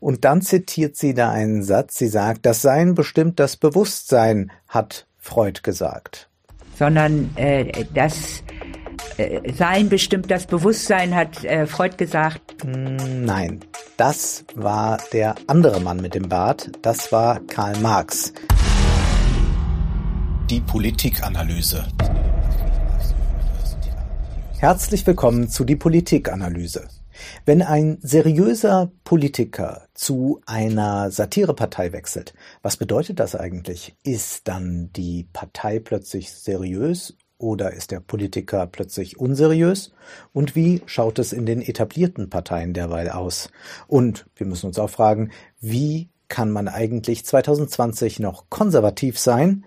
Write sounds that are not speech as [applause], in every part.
Und dann zitiert sie da einen Satz. Sie sagt, das Sein bestimmt das Bewusstsein, hat Freud gesagt. Sondern äh, das äh, Sein bestimmt das Bewusstsein, hat äh, Freud gesagt. Hm, nein, das war der andere Mann mit dem Bart. Das war Karl Marx. Die Politikanalyse. Herzlich willkommen zu die Politikanalyse. Wenn ein seriöser Politiker zu einer Satirepartei wechselt, was bedeutet das eigentlich? Ist dann die Partei plötzlich seriös oder ist der Politiker plötzlich unseriös? Und wie schaut es in den etablierten Parteien derweil aus? Und wir müssen uns auch fragen, wie kann man eigentlich 2020 noch konservativ sein?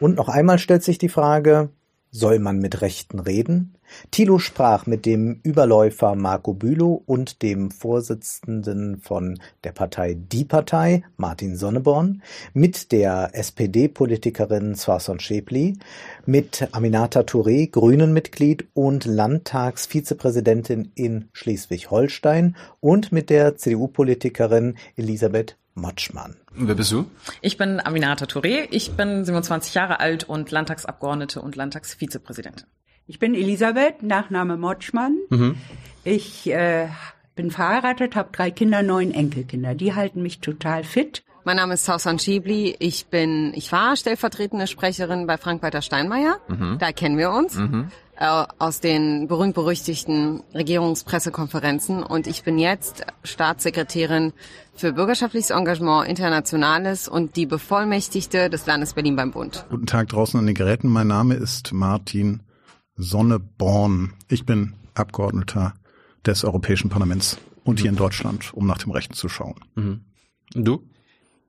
Und noch einmal stellt sich die Frage, soll man mit Rechten reden? Thilo sprach mit dem Überläufer Marco Bülow und dem Vorsitzenden von der Partei Die Partei, Martin Sonneborn, mit der SPD-Politikerin Swason Schäpli, mit Aminata Touré, Grünen-Mitglied und Landtagsvizepräsidentin in Schleswig-Holstein und mit der CDU-Politikerin Elisabeth Motschmann. Wer bist du? Ich bin Aminata Touré. Ich bin 27 Jahre alt und Landtagsabgeordnete und Landtagsvizepräsidentin. Ich bin Elisabeth, Nachname Motschmann. Mhm. Ich äh, bin verheiratet, habe drei Kinder, neun Enkelkinder. Die halten mich total fit. Mein Name ist Sausan Schibli. Ich bin, ich war stellvertretende Sprecherin bei Frank-Walter Steinmeier. Mhm. Da kennen wir uns. Mhm. Äh, aus den berühmt-berüchtigten Regierungspressekonferenzen. Und ich bin jetzt Staatssekretärin für bürgerschaftliches Engagement, Internationales und die Bevollmächtigte des Landes Berlin beim Bund. Guten Tag draußen an den Geräten. Mein Name ist Martin Sonneborn. Ich bin Abgeordneter des Europäischen Parlaments und hier in Deutschland, um nach dem Rechten zu schauen. Mhm. Und du?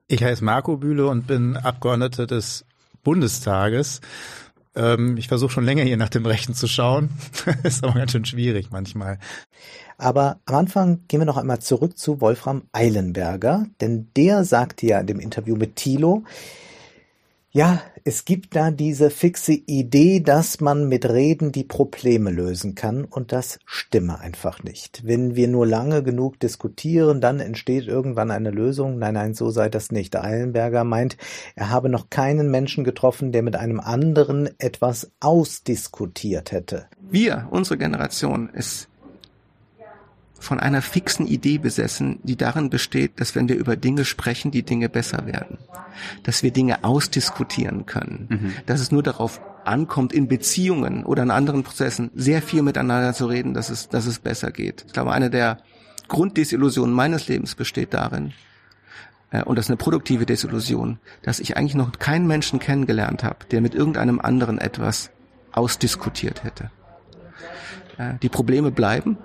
Ich heiße Marco Bühle und bin Abgeordneter des Bundestages. Ähm, ich versuche schon länger hier nach dem Rechten zu schauen. [laughs] ist aber ganz schön schwierig manchmal. Aber am Anfang gehen wir noch einmal zurück zu Wolfram Eilenberger, denn der sagte ja in dem Interview mit Thilo, ja, es gibt da diese fixe Idee, dass man mit Reden die Probleme lösen kann und das stimme einfach nicht. Wenn wir nur lange genug diskutieren, dann entsteht irgendwann eine Lösung. Nein, nein, so sei das nicht. Eilenberger meint, er habe noch keinen Menschen getroffen, der mit einem anderen etwas ausdiskutiert hätte. Wir, unsere Generation, ist von einer fixen Idee besessen, die darin besteht, dass wenn wir über Dinge sprechen, die Dinge besser werden. Dass wir Dinge ausdiskutieren können. Mhm. Dass es nur darauf ankommt, in Beziehungen oder in anderen Prozessen sehr viel miteinander zu reden, dass es, dass es besser geht. Ich glaube, eine der Grunddesillusionen meines Lebens besteht darin, äh, und das ist eine produktive Desillusion, dass ich eigentlich noch keinen Menschen kennengelernt habe, der mit irgendeinem anderen etwas ausdiskutiert hätte. Äh, die Probleme bleiben,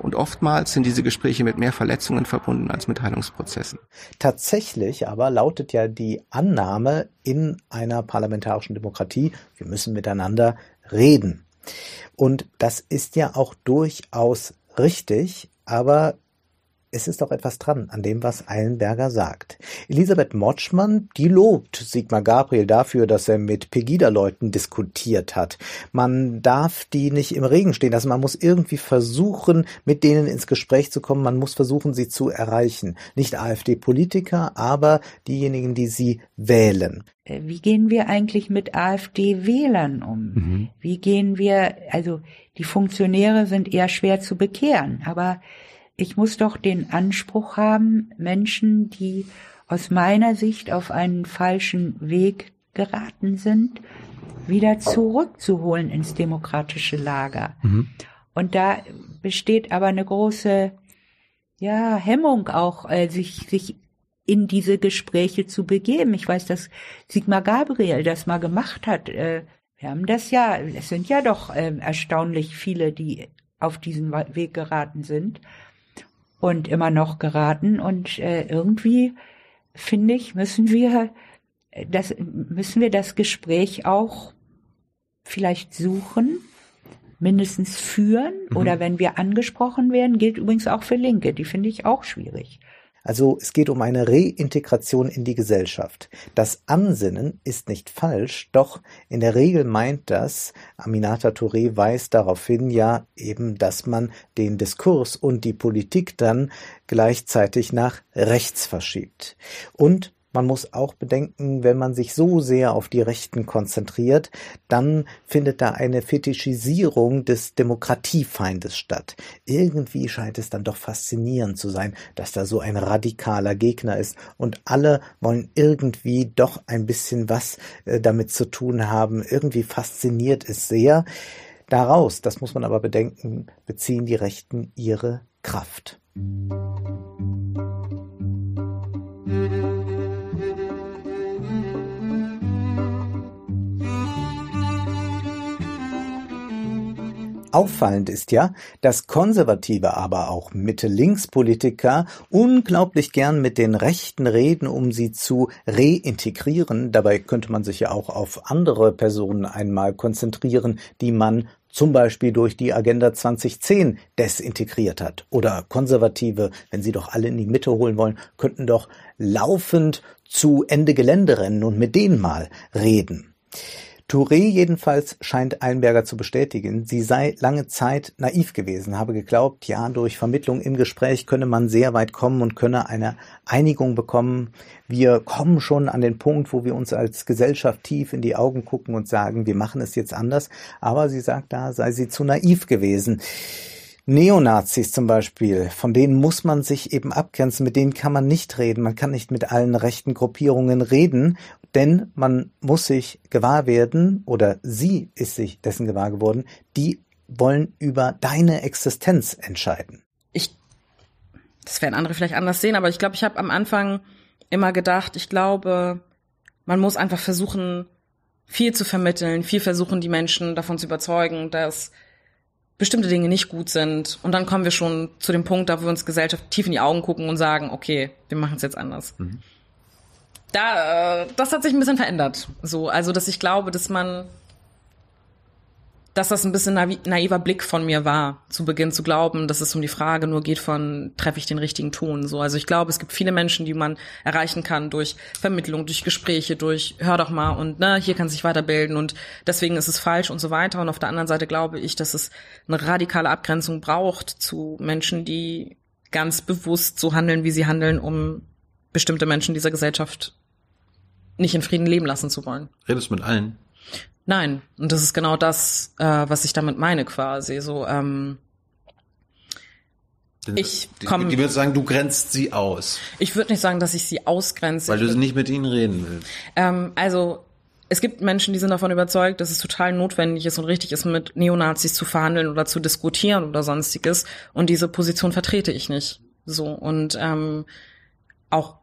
und oftmals sind diese Gespräche mit mehr Verletzungen verbunden als mit Heilungsprozessen. Tatsächlich aber lautet ja die Annahme in einer parlamentarischen Demokratie, wir müssen miteinander reden. Und das ist ja auch durchaus richtig, aber es ist doch etwas dran an dem, was Eilenberger sagt. Elisabeth Motschmann, die lobt Sigmar Gabriel dafür, dass er mit Pegida-Leuten diskutiert hat. Man darf die nicht im Regen stehen lassen. Man muss irgendwie versuchen, mit denen ins Gespräch zu kommen. Man muss versuchen, sie zu erreichen. Nicht AfD-Politiker, aber diejenigen, die sie wählen. Äh, wie gehen wir eigentlich mit AfD-Wählern um? Mhm. Wie gehen wir, also die Funktionäre sind eher schwer zu bekehren, aber ich muss doch den Anspruch haben, Menschen, die aus meiner Sicht auf einen falschen Weg geraten sind, wieder zurückzuholen ins demokratische Lager. Mhm. Und da besteht aber eine große, ja, Hemmung auch, äh, sich, sich in diese Gespräche zu begeben. Ich weiß, dass Sigmar Gabriel das mal gemacht hat. Äh, wir haben das ja, es sind ja doch äh, erstaunlich viele, die auf diesen Weg geraten sind und immer noch geraten. Und äh, irgendwie, finde ich, müssen wir das, müssen wir das Gespräch auch vielleicht suchen, mindestens führen. Mhm. Oder wenn wir angesprochen werden, gilt übrigens auch für Linke. Die finde ich auch schwierig. Also es geht um eine Reintegration in die Gesellschaft. Das Ansinnen ist nicht falsch, doch in der Regel meint das, Aminata Touré weist darauf hin, ja eben, dass man den Diskurs und die Politik dann gleichzeitig nach rechts verschiebt. Und man muss auch bedenken, wenn man sich so sehr auf die Rechten konzentriert, dann findet da eine Fetischisierung des Demokratiefeindes statt. Irgendwie scheint es dann doch faszinierend zu sein, dass da so ein radikaler Gegner ist und alle wollen irgendwie doch ein bisschen was äh, damit zu tun haben. Irgendwie fasziniert es sehr. Daraus, das muss man aber bedenken, beziehen die Rechten ihre Kraft. Auffallend ist ja, dass konservative, aber auch Mitte-Links-Politiker unglaublich gern mit den Rechten reden, um sie zu reintegrieren. Dabei könnte man sich ja auch auf andere Personen einmal konzentrieren, die man zum Beispiel durch die Agenda 2010 desintegriert hat. Oder Konservative, wenn sie doch alle in die Mitte holen wollen, könnten doch laufend zu Ende Gelände rennen und mit denen mal reden. Touré jedenfalls scheint Einberger zu bestätigen, sie sei lange Zeit naiv gewesen, habe geglaubt, ja, durch Vermittlung im Gespräch könne man sehr weit kommen und könne eine Einigung bekommen. Wir kommen schon an den Punkt, wo wir uns als Gesellschaft tief in die Augen gucken und sagen, wir machen es jetzt anders. Aber sie sagt, da sei sie zu naiv gewesen. Neonazis zum Beispiel, von denen muss man sich eben abgrenzen, mit denen kann man nicht reden, man kann nicht mit allen rechten Gruppierungen reden, denn man muss sich gewahr werden, oder sie ist sich dessen gewahr geworden, die wollen über deine Existenz entscheiden. Ich, das werden andere vielleicht anders sehen, aber ich glaube, ich habe am Anfang immer gedacht, ich glaube, man muss einfach versuchen, viel zu vermitteln, viel versuchen, die Menschen davon zu überzeugen, dass bestimmte Dinge nicht gut sind. Und dann kommen wir schon zu dem Punkt, da wir uns Gesellschaft tief in die Augen gucken und sagen, okay, wir machen es jetzt anders. Mhm. Da, äh, das hat sich ein bisschen verändert. So, also, dass ich glaube, dass man dass das ein bisschen naiver Blick von mir war, zu Beginn zu glauben, dass es um die Frage nur geht von, treffe ich den richtigen Ton, so. Also ich glaube, es gibt viele Menschen, die man erreichen kann durch Vermittlung, durch Gespräche, durch, hör doch mal und, ne, hier kann sich weiterbilden und deswegen ist es falsch und so weiter. Und auf der anderen Seite glaube ich, dass es eine radikale Abgrenzung braucht zu Menschen, die ganz bewusst so handeln, wie sie handeln, um bestimmte Menschen dieser Gesellschaft nicht in Frieden leben lassen zu wollen. Redest du mit allen? Nein, und das ist genau das, äh, was ich damit meine quasi. So, ähm, ich komme. Die, die würde sagen, du grenzt sie aus. Ich würde nicht sagen, dass ich sie ausgrenze. Weil du nicht mit ihnen reden willst. Ähm, also es gibt Menschen, die sind davon überzeugt, dass es total notwendig ist und richtig ist, mit Neonazis zu verhandeln oder zu diskutieren oder sonstiges. Und diese Position vertrete ich nicht. So und ähm, auch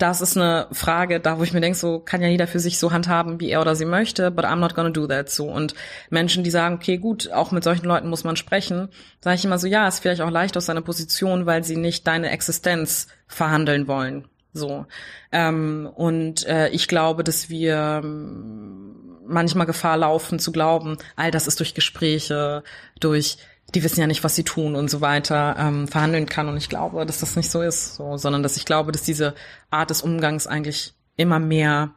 das ist eine Frage, da wo ich mir denke, so kann ja jeder für sich so handhaben, wie er oder sie möchte, but I'm not gonna do that so. Und Menschen, die sagen, okay, gut, auch mit solchen Leuten muss man sprechen, sage ich immer so, ja, ist vielleicht auch leicht aus seiner Position, weil sie nicht deine Existenz verhandeln wollen. So. Ähm, und äh, ich glaube, dass wir ähm, manchmal Gefahr laufen zu glauben, all das ist durch Gespräche, durch die wissen ja nicht, was sie tun und so weiter, ähm, verhandeln kann. Und ich glaube, dass das nicht so ist, so, sondern dass ich glaube, dass diese Art des Umgangs eigentlich immer mehr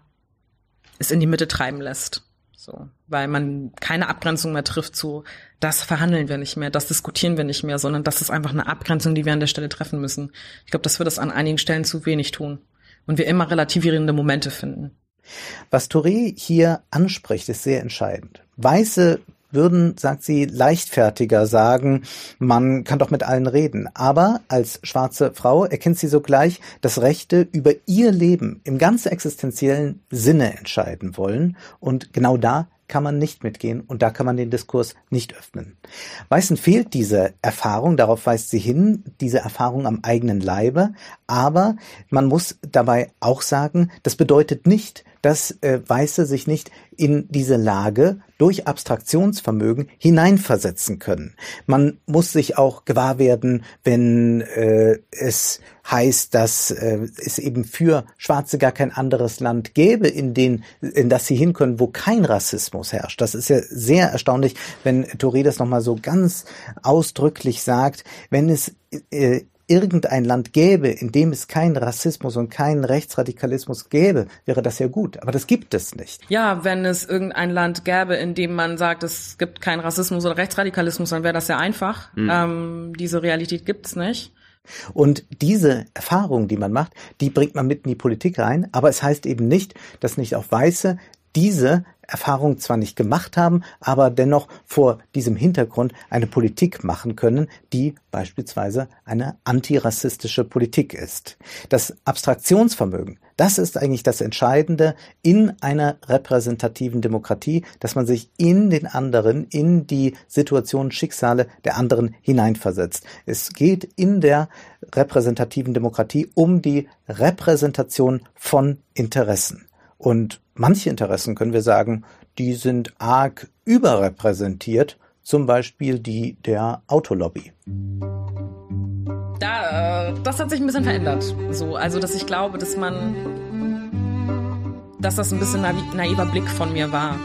es in die Mitte treiben lässt. So, weil man keine Abgrenzung mehr trifft zu, das verhandeln wir nicht mehr, das diskutieren wir nicht mehr, sondern das ist einfach eine Abgrenzung, die wir an der Stelle treffen müssen. Ich glaube, dass wir das an einigen Stellen zu wenig tun und wir immer relativierende Momente finden. Was Touré hier anspricht, ist sehr entscheidend. Weiße würden, sagt sie, leichtfertiger sagen, man kann doch mit allen reden. Aber als schwarze Frau erkennt sie sogleich, dass Rechte über ihr Leben im ganz existenziellen Sinne entscheiden wollen. Und genau da kann man nicht mitgehen und da kann man den Diskurs nicht öffnen. Weißen fehlt diese Erfahrung, darauf weist sie hin, diese Erfahrung am eigenen Leibe, aber man muss dabei auch sagen, das bedeutet nicht, dass äh, Weiße sich nicht in diese Lage durch Abstraktionsvermögen hineinversetzen können. Man muss sich auch gewahr werden, wenn äh, es heißt, dass äh, es eben für Schwarze gar kein anderes Land gäbe, in, den, in das sie hin können, wo kein Rassismus herrscht. Das ist ja sehr erstaunlich, wenn Touré das nochmal so ganz ausdrücklich sagt, wenn es äh, irgendein Land gäbe, in dem es keinen Rassismus und keinen Rechtsradikalismus gäbe, wäre das ja gut. Aber das gibt es nicht. Ja, wenn es irgendein Land gäbe, in dem man sagt, es gibt keinen Rassismus oder Rechtsradikalismus, dann wäre das ja einfach. Mhm. Ähm, diese Realität gibt es nicht. Und diese Erfahrung, die man macht, die bringt man mit in die Politik rein. Aber es heißt eben nicht, dass nicht auch Weiße diese Erfahrung zwar nicht gemacht haben, aber dennoch vor diesem Hintergrund eine Politik machen können, die beispielsweise eine antirassistische Politik ist. Das Abstraktionsvermögen, das ist eigentlich das Entscheidende in einer repräsentativen Demokratie, dass man sich in den anderen, in die Situation, Schicksale der anderen hineinversetzt. Es geht in der repräsentativen Demokratie um die Repräsentation von Interessen. Und manche Interessen können wir sagen, die sind arg überrepräsentiert, zum Beispiel die der Autolobby. Da, äh, das hat sich ein bisschen verändert. So, also dass ich glaube, dass man, dass das ein bisschen naiver Blick von mir war.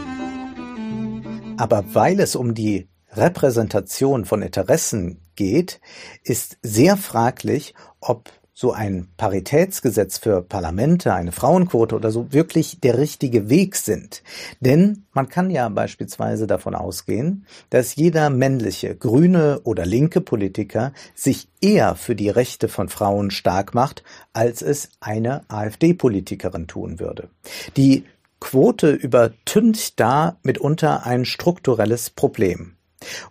Aber weil es um die Repräsentation von Interessen geht, ist sehr fraglich, ob so ein Paritätsgesetz für Parlamente, eine Frauenquote oder so wirklich der richtige Weg sind. Denn man kann ja beispielsweise davon ausgehen, dass jeder männliche, grüne oder linke Politiker sich eher für die Rechte von Frauen stark macht, als es eine AfD-Politikerin tun würde. Die Quote übertüncht da mitunter ein strukturelles Problem.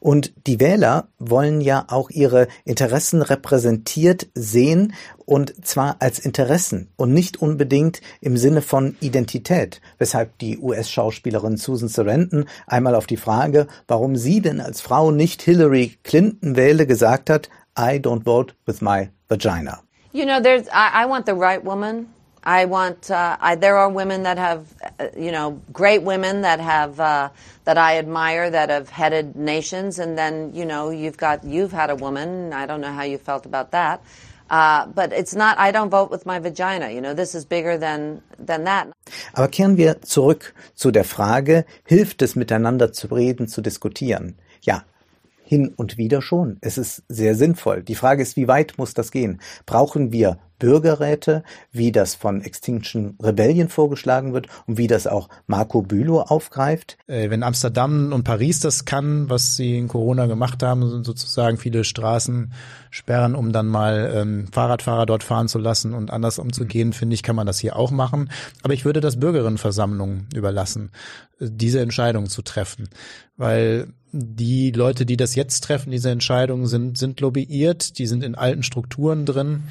Und die Wähler wollen ja auch ihre Interessen repräsentiert sehen und zwar als Interessen und nicht unbedingt im Sinne von Identität, weshalb die US-Schauspielerin Susan Sarandon einmal auf die Frage, warum sie denn als Frau nicht Hillary Clinton wähle, gesagt hat, I don't vote with my vagina. You know, there's, I, I want the right woman. I want. Uh, I, there are women that have, uh, you know, great women that have uh, that I admire that have headed nations, and then you know you've got you've had a woman. I don't know how you felt about that, uh, but it's not. I don't vote with my vagina. You know, this is bigger than than that. Aber kehren wir zurück zu der Frage: Hilft es miteinander zu reden, zu diskutieren? Ja, hin und wieder schon. Es ist sehr sinnvoll. Die Frage ist, wie weit muss das gehen? Brauchen wir Bürgerräte, wie das von Extinction Rebellion vorgeschlagen wird und wie das auch Marco Bülow aufgreift. Äh, wenn Amsterdam und Paris das kann, was sie in Corona gemacht haben, sozusagen viele Straßen sperren, um dann mal ähm, Fahrradfahrer dort fahren zu lassen und anders umzugehen, finde ich, kann man das hier auch machen. Aber ich würde das Bürgerinnenversammlungen überlassen, äh, diese Entscheidung zu treffen, weil die Leute, die das jetzt treffen, diese Entscheidungen sind, sind lobbyiert, die sind in alten Strukturen drin.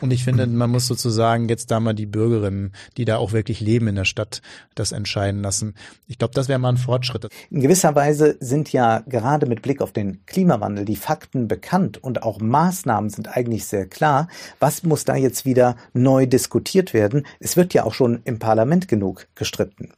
Und ich finde, man muss sozusagen jetzt da mal die Bürgerinnen, die da auch wirklich leben in der Stadt, das entscheiden lassen. Ich glaube, das wäre mal ein Fortschritt. In gewisser Weise sind ja gerade mit Blick auf den Klimawandel die Fakten bekannt und auch Maßnahmen sind eigentlich sehr klar. Was muss da jetzt wieder neu diskutiert werden? Es wird ja auch schon im Parlament genug gestritten.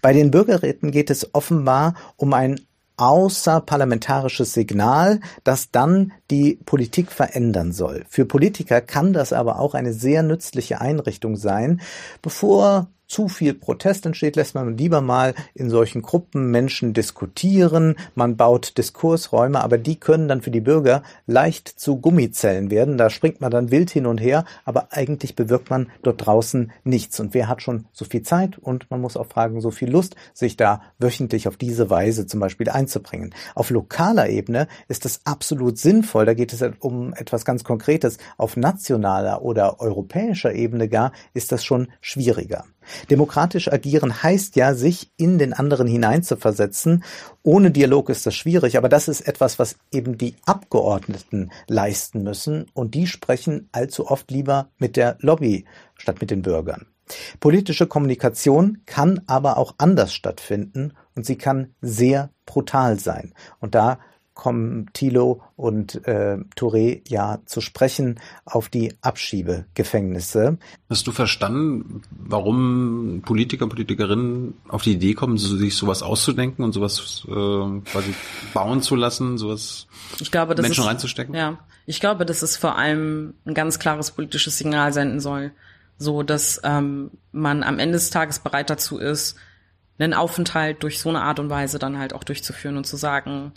Bei den Bürgerräten geht es offenbar um ein außerparlamentarisches Signal, das dann die Politik verändern soll. Für Politiker kann das aber auch eine sehr nützliche Einrichtung sein, bevor zu viel Protest entsteht, lässt man lieber mal in solchen Gruppen Menschen diskutieren, man baut Diskursräume, aber die können dann für die Bürger leicht zu Gummizellen werden. Da springt man dann wild hin und her, aber eigentlich bewirkt man dort draußen nichts. Und wer hat schon so viel Zeit und man muss auch fragen, so viel Lust, sich da wöchentlich auf diese Weise zum Beispiel einzubringen. Auf lokaler Ebene ist das absolut sinnvoll. Da geht es um etwas ganz Konkretes. Auf nationaler oder europäischer Ebene gar ist das schon schwieriger. Demokratisch agieren heißt ja, sich in den anderen hineinzuversetzen. Ohne Dialog ist das schwierig, aber das ist etwas, was eben die Abgeordneten leisten müssen und die sprechen allzu oft lieber mit der Lobby statt mit den Bürgern. Politische Kommunikation kann aber auch anders stattfinden und sie kann sehr brutal sein. Und da kommen Thilo und äh, Touré ja zu sprechen auf die Abschiebegefängnisse. Hast du verstanden, warum Politiker und Politikerinnen auf die Idee kommen, sich sowas auszudenken und sowas äh, quasi bauen zu lassen, sowas ich glaube, das Menschen ist, reinzustecken? Ja, ich glaube, dass es vor allem ein ganz klares politisches Signal senden soll, so dass ähm, man am Ende des Tages bereit dazu ist, einen Aufenthalt durch so eine Art und Weise dann halt auch durchzuführen und zu sagen,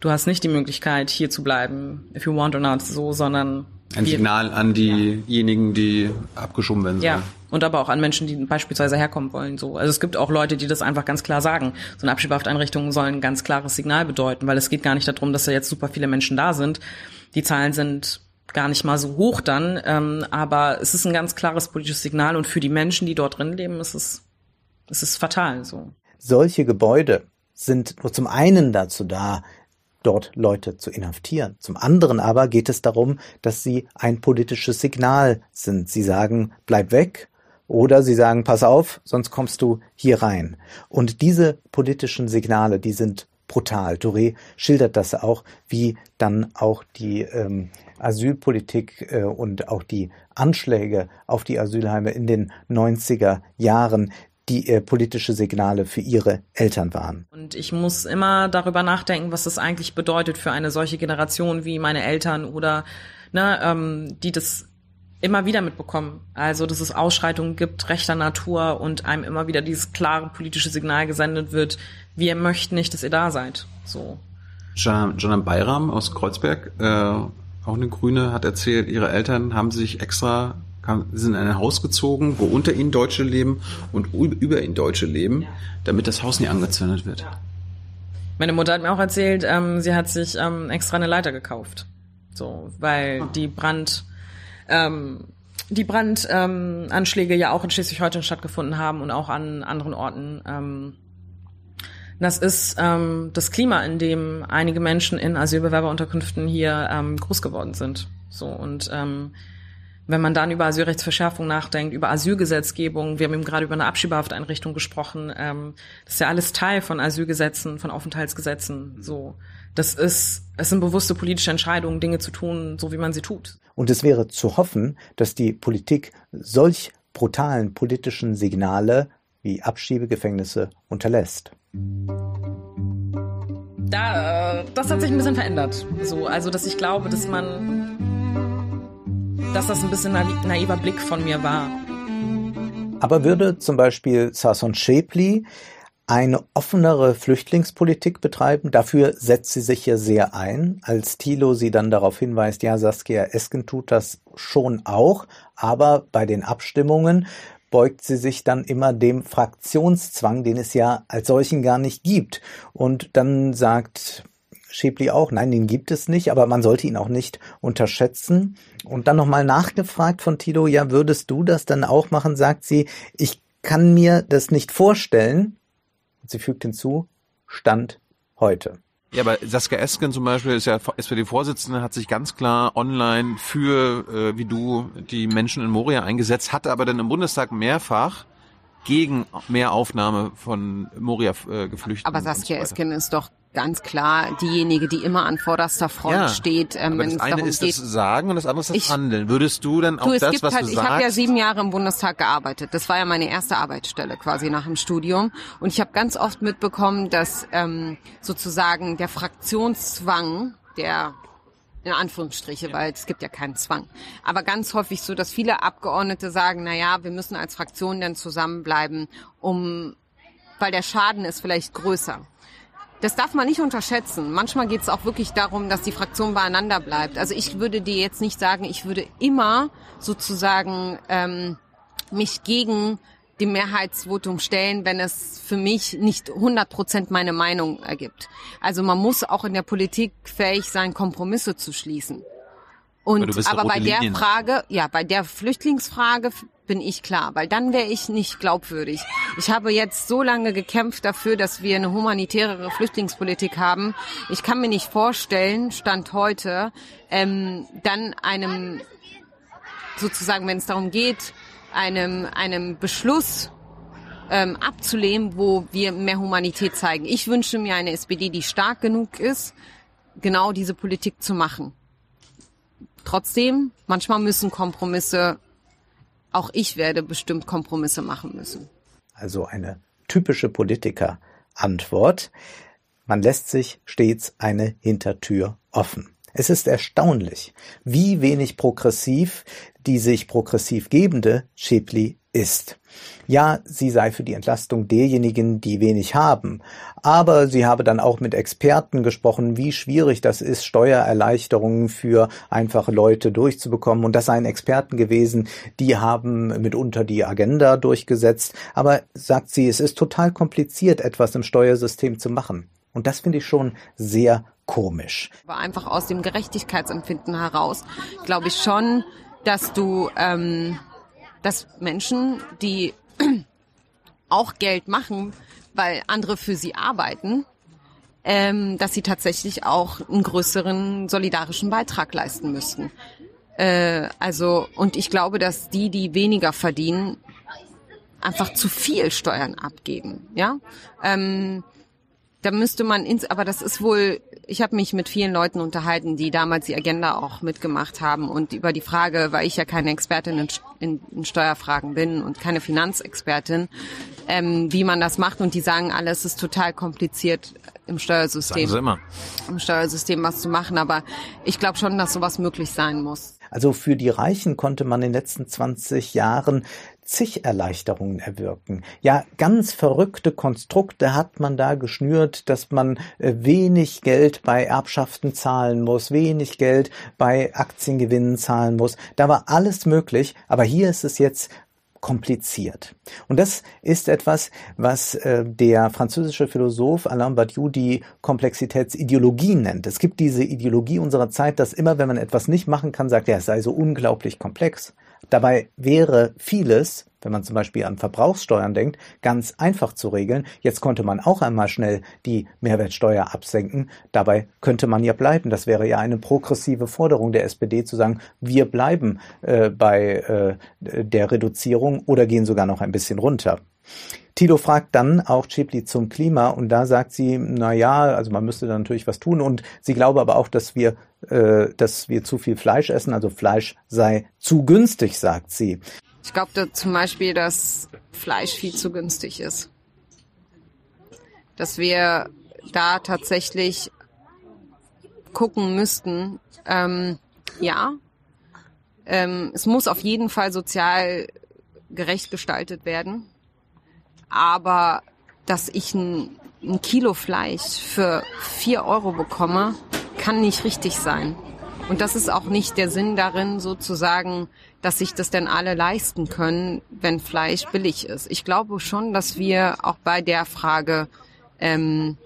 du hast nicht die Möglichkeit, hier zu bleiben, if you want or not, so, sondern Ein Signal an diejenigen, die abgeschoben werden sollen. Ja, und aber auch an Menschen, die beispielsweise herkommen wollen. So, also es gibt auch Leute, die das einfach ganz klar sagen. So eine Abschiebehafteinrichtung soll ein ganz klares Signal bedeuten, weil es geht gar nicht darum, dass da jetzt super viele Menschen da sind. Die Zahlen sind gar nicht mal so hoch dann, ähm, aber es ist ein ganz klares politisches Signal und für die Menschen, die dort drin leben, ist es, ist es fatal. So. Solche Gebäude sind nur zum einen dazu da, dort Leute zu inhaftieren. Zum anderen aber geht es darum, dass sie ein politisches Signal sind. Sie sagen, bleib weg oder sie sagen, pass auf, sonst kommst du hier rein. Und diese politischen Signale, die sind brutal. Touré schildert das auch, wie dann auch die ähm, Asylpolitik äh, und auch die Anschläge auf die Asylheime in den 90er Jahren die äh, politische Signale für ihre Eltern waren. Und ich muss immer darüber nachdenken, was das eigentlich bedeutet für eine solche Generation wie meine Eltern oder ne, ähm, die das immer wieder mitbekommen. Also, dass es Ausschreitungen gibt, rechter Natur und einem immer wieder dieses klare politische Signal gesendet wird, wir möchten nicht, dass ihr da seid. So. Jana Bayram aus Kreuzberg, äh, auch eine Grüne, hat erzählt, ihre Eltern haben sich extra sind in ein Haus gezogen, wo unter ihnen Deutsche leben und über ihnen Deutsche leben, damit das Haus nie angezündet wird. Meine Mutter hat mir auch erzählt, ähm, sie hat sich ähm, extra eine Leiter gekauft. So, weil ah. die Brand, ähm, die Brandanschläge ähm, ja auch in Schleswig-Holstein stattgefunden haben und auch an anderen Orten. Ähm, das ist ähm, das Klima, in dem einige Menschen in Asylbewerberunterkünften hier groß geworden sind. So und wenn man dann über Asylrechtsverschärfung nachdenkt, über Asylgesetzgebung, wir haben eben gerade über eine Abschiebehafteinrichtung gesprochen, ähm, das ist ja alles Teil von Asylgesetzen, von Aufenthaltsgesetzen. So, das ist, es sind bewusste politische Entscheidungen, Dinge zu tun, so wie man sie tut. Und es wäre zu hoffen, dass die Politik solch brutalen politischen Signale wie Abschiebegefängnisse unterlässt. Da, äh, das hat sich ein bisschen verändert. So, also, dass ich glaube, dass man dass das ein bisschen naiver Blick von mir war. Aber würde zum Beispiel Sasson Schäpli eine offenere Flüchtlingspolitik betreiben. Dafür setzt sie sich ja sehr ein. Als Thilo sie dann darauf hinweist, ja, Saskia Esken tut das schon auch, aber bei den Abstimmungen beugt sie sich dann immer dem Fraktionszwang, den es ja als solchen gar nicht gibt. Und dann sagt Schäpli auch, nein, den gibt es nicht, aber man sollte ihn auch nicht unterschätzen. Und dann nochmal nachgefragt von Tilo, ja, würdest du das dann auch machen? Sagt sie, ich kann mir das nicht vorstellen. Und sie fügt hinzu, Stand heute. Ja, aber Saskia Esken zum Beispiel ist ja SPD-Vorsitzende, hat sich ganz klar online für, äh, wie du, die Menschen in Moria eingesetzt, hatte aber dann im Bundestag mehrfach gegen mehr Aufnahme von Moria-Geflüchteten. Äh, aber Saskia so Esken ist doch ganz klar diejenige, die immer an vorderster Front ja, steht. Ähm, wenn das eine ist geht, das Sagen und das andere ist das ich, Handeln. Würdest du dann auch du, das, was halt, du ich sagst? Ich habe ja sieben Jahre im Bundestag gearbeitet. Das war ja meine erste Arbeitsstelle quasi nach dem Studium. Und ich habe ganz oft mitbekommen, dass ähm, sozusagen der Fraktionszwang, der in Anführungsstriche, weil es gibt ja keinen Zwang. Aber ganz häufig so, dass viele Abgeordnete sagen, na ja, wir müssen als Fraktion dann zusammenbleiben, um, weil der Schaden ist vielleicht größer. Das darf man nicht unterschätzen. Manchmal geht es auch wirklich darum, dass die Fraktion beieinander bleibt. Also ich würde dir jetzt nicht sagen, ich würde immer sozusagen ähm, mich gegen dem Mehrheitsvotum stellen, wenn es für mich nicht 100 Prozent meine Meinung ergibt. Also man muss auch in der Politik fähig sein, Kompromisse zu schließen. Und aber bei der Linien. Frage, ja, bei der Flüchtlingsfrage bin ich klar, weil dann wäre ich nicht glaubwürdig. Ich habe jetzt so lange gekämpft dafür, dass wir eine humanitärere Flüchtlingspolitik haben. Ich kann mir nicht vorstellen, stand heute, ähm, dann einem sozusagen, wenn es darum geht, einem, einem Beschluss ähm, abzulehnen, wo wir mehr Humanität zeigen. Ich wünsche mir eine SPD, die stark genug ist, genau diese Politik zu machen. Trotzdem, manchmal müssen Kompromisse, auch ich werde bestimmt Kompromisse machen müssen. Also eine typische Politiker-Antwort. Man lässt sich stets eine Hintertür offen. Es ist erstaunlich, wie wenig progressiv die sich progressiv gebende Schäpli ist. Ja, sie sei für die Entlastung derjenigen, die wenig haben. Aber sie habe dann auch mit Experten gesprochen, wie schwierig das ist, Steuererleichterungen für einfache Leute durchzubekommen. Und das seien Experten gewesen, die haben mitunter die Agenda durchgesetzt. Aber sagt sie, es ist total kompliziert, etwas im Steuersystem zu machen. Und das finde ich schon sehr komisch. Aber einfach aus dem Gerechtigkeitsempfinden heraus glaube ich schon, dass du, ähm, dass Menschen, die [clears throat] auch Geld machen, weil andere für sie arbeiten, ähm, dass sie tatsächlich auch einen größeren solidarischen Beitrag leisten müssten. Äh, also, und ich glaube, dass die, die weniger verdienen, einfach zu viel Steuern abgeben. Ja, ähm, da müsste man ins, aber das ist wohl, ich habe mich mit vielen Leuten unterhalten, die damals die Agenda auch mitgemacht haben und über die Frage, weil ich ja keine Expertin in, in, in Steuerfragen bin und keine Finanzexpertin, ähm, wie man das macht und die sagen alle, es ist total kompliziert im Steuersystem. Sagen sie immer. Im Steuersystem was zu machen, aber ich glaube schon, dass sowas möglich sein muss. Also für die Reichen konnte man in den letzten 20 Jahren zig Erleichterungen erwirken. Ja, ganz verrückte Konstrukte hat man da geschnürt, dass man äh, wenig Geld bei Erbschaften zahlen muss, wenig Geld bei Aktiengewinnen zahlen muss. Da war alles möglich, aber hier ist es jetzt kompliziert. Und das ist etwas, was äh, der französische Philosoph Alain Badiou die Komplexitätsideologie nennt. Es gibt diese Ideologie unserer Zeit, dass immer, wenn man etwas nicht machen kann, sagt er, es sei so unglaublich komplex. Dabei wäre vieles, wenn man zum Beispiel an Verbrauchssteuern denkt, ganz einfach zu regeln. Jetzt konnte man auch einmal schnell die Mehrwertsteuer absenken. Dabei könnte man ja bleiben. Das wäre ja eine progressive Forderung der SPD zu sagen, wir bleiben äh, bei äh, der Reduzierung oder gehen sogar noch ein bisschen runter. Tilo fragt dann auch Chipli zum Klima und da sagt sie, na ja, also man müsste da natürlich was tun und sie glaube aber auch, dass wir, äh, dass wir zu viel Fleisch essen, also Fleisch sei zu günstig, sagt sie. Ich glaube zum Beispiel, dass Fleisch viel zu günstig ist. Dass wir da tatsächlich gucken müssten, ähm, ja, ähm, es muss auf jeden Fall sozial gerecht gestaltet werden aber dass ich ein, ein Kilo Fleisch für vier Euro bekomme, kann nicht richtig sein. Und das ist auch nicht der Sinn darin, sozusagen, dass sich das denn alle leisten können, wenn Fleisch billig ist. Ich glaube schon, dass wir auch bei der Frage ähm,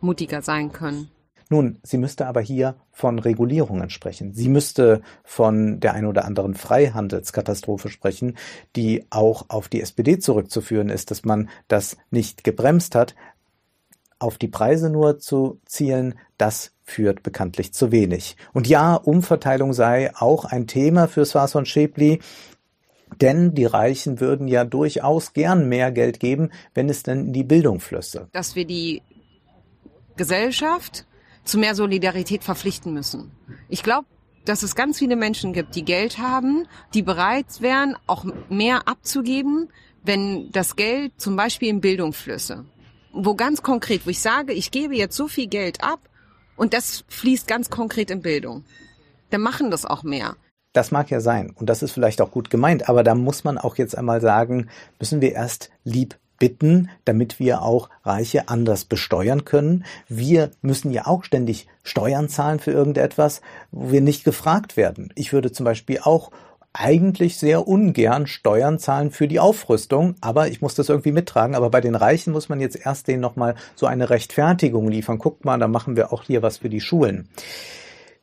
mutiger sein können. Nun, sie müsste aber hier von Regulierungen sprechen. Sie müsste von der ein oder anderen Freihandelskatastrophe sprechen, die auch auf die SPD zurückzuführen ist, dass man das nicht gebremst hat. Auf die Preise nur zu zielen, das führt bekanntlich zu wenig. Und ja, Umverteilung sei auch ein Thema für Swason Schäbli. Denn die Reichen würden ja durchaus gern mehr Geld geben, wenn es denn in die Bildung flüsse. Dass wir die Gesellschaft zu mehr Solidarität verpflichten müssen. Ich glaube, dass es ganz viele Menschen gibt, die Geld haben, die bereit wären, auch mehr abzugeben, wenn das Geld zum Beispiel in Bildung flüsse. Wo ganz konkret, wo ich sage, ich gebe jetzt so viel Geld ab und das fließt ganz konkret in Bildung. Dann machen das auch mehr. Das mag ja sein und das ist vielleicht auch gut gemeint, aber da muss man auch jetzt einmal sagen, müssen wir erst lieb bitten, damit wir auch Reiche anders besteuern können. Wir müssen ja auch ständig Steuern zahlen für irgendetwas, wo wir nicht gefragt werden. Ich würde zum Beispiel auch eigentlich sehr ungern Steuern zahlen für die Aufrüstung, aber ich muss das irgendwie mittragen. Aber bei den Reichen muss man jetzt erst denen nochmal so eine Rechtfertigung liefern. Guckt mal, da machen wir auch hier was für die Schulen.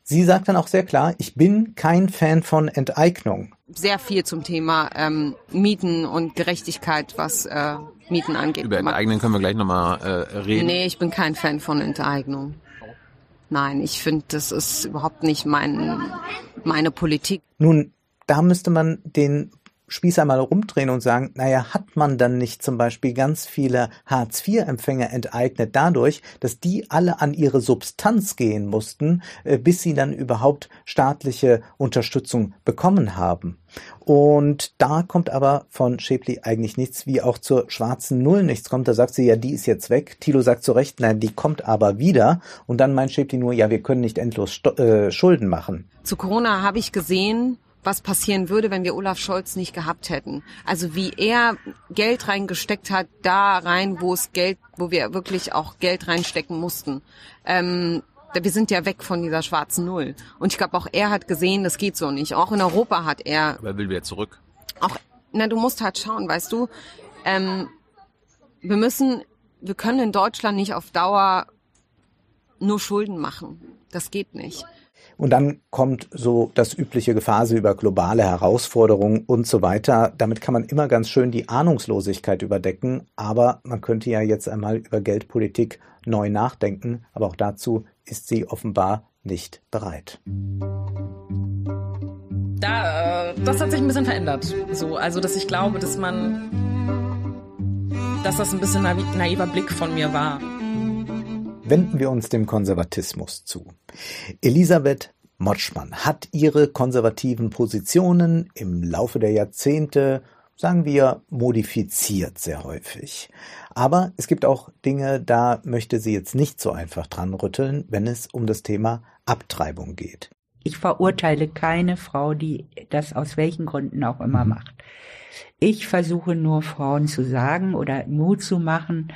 Sie sagt dann auch sehr klar, ich bin kein Fan von Enteignung. Sehr viel zum Thema ähm, Mieten und Gerechtigkeit, was äh, Mieten angeht. Über Enteignen können wir gleich nochmal äh, reden. Nee, ich bin kein Fan von Enteignung. Nein, ich finde, das ist überhaupt nicht mein, meine Politik. Nun, da müsste man den Spieß einmal rumdrehen und sagen, naja, hat man dann nicht zum Beispiel ganz viele Hartz-IV-Empfänger enteignet dadurch, dass die alle an ihre Substanz gehen mussten, äh, bis sie dann überhaupt staatliche Unterstützung bekommen haben. Und da kommt aber von Schäpli eigentlich nichts, wie auch zur schwarzen Null nichts kommt. Da sagt sie, ja, die ist jetzt weg. Tilo sagt zu Recht, nein, die kommt aber wieder. Und dann meint Schäpli nur, ja, wir können nicht endlos Sto äh, Schulden machen. Zu Corona habe ich gesehen, was passieren würde, wenn wir Olaf Scholz nicht gehabt hätten. Also wie er Geld reingesteckt hat, da rein, wo es Geld, wo wir wirklich auch Geld reinstecken mussten. Ähm, wir sind ja weg von dieser schwarzen Null. Und ich glaube, auch er hat gesehen, das geht so nicht. Auch in Europa hat er. Aber will wieder zurück. Auch, na, du musst halt schauen, weißt du. Ähm, wir müssen, wir können in Deutschland nicht auf Dauer nur Schulden machen. Das geht nicht. Und dann kommt so das übliche Gefase über globale Herausforderungen und so weiter. Damit kann man immer ganz schön die Ahnungslosigkeit überdecken. Aber man könnte ja jetzt einmal über Geldpolitik neu nachdenken. Aber auch dazu ist sie offenbar nicht bereit. Da, äh, das hat sich ein bisschen verändert. So, also, dass ich glaube, dass man, dass das ein bisschen naiver Blick von mir war wenden wir uns dem Konservatismus zu. Elisabeth Motschmann hat ihre konservativen Positionen im Laufe der Jahrzehnte, sagen wir, modifiziert sehr häufig. Aber es gibt auch Dinge, da möchte sie jetzt nicht so einfach dran rütteln, wenn es um das Thema Abtreibung geht. Ich verurteile keine Frau, die das aus welchen Gründen auch immer macht. Ich versuche nur Frauen zu sagen oder Mut zu machen,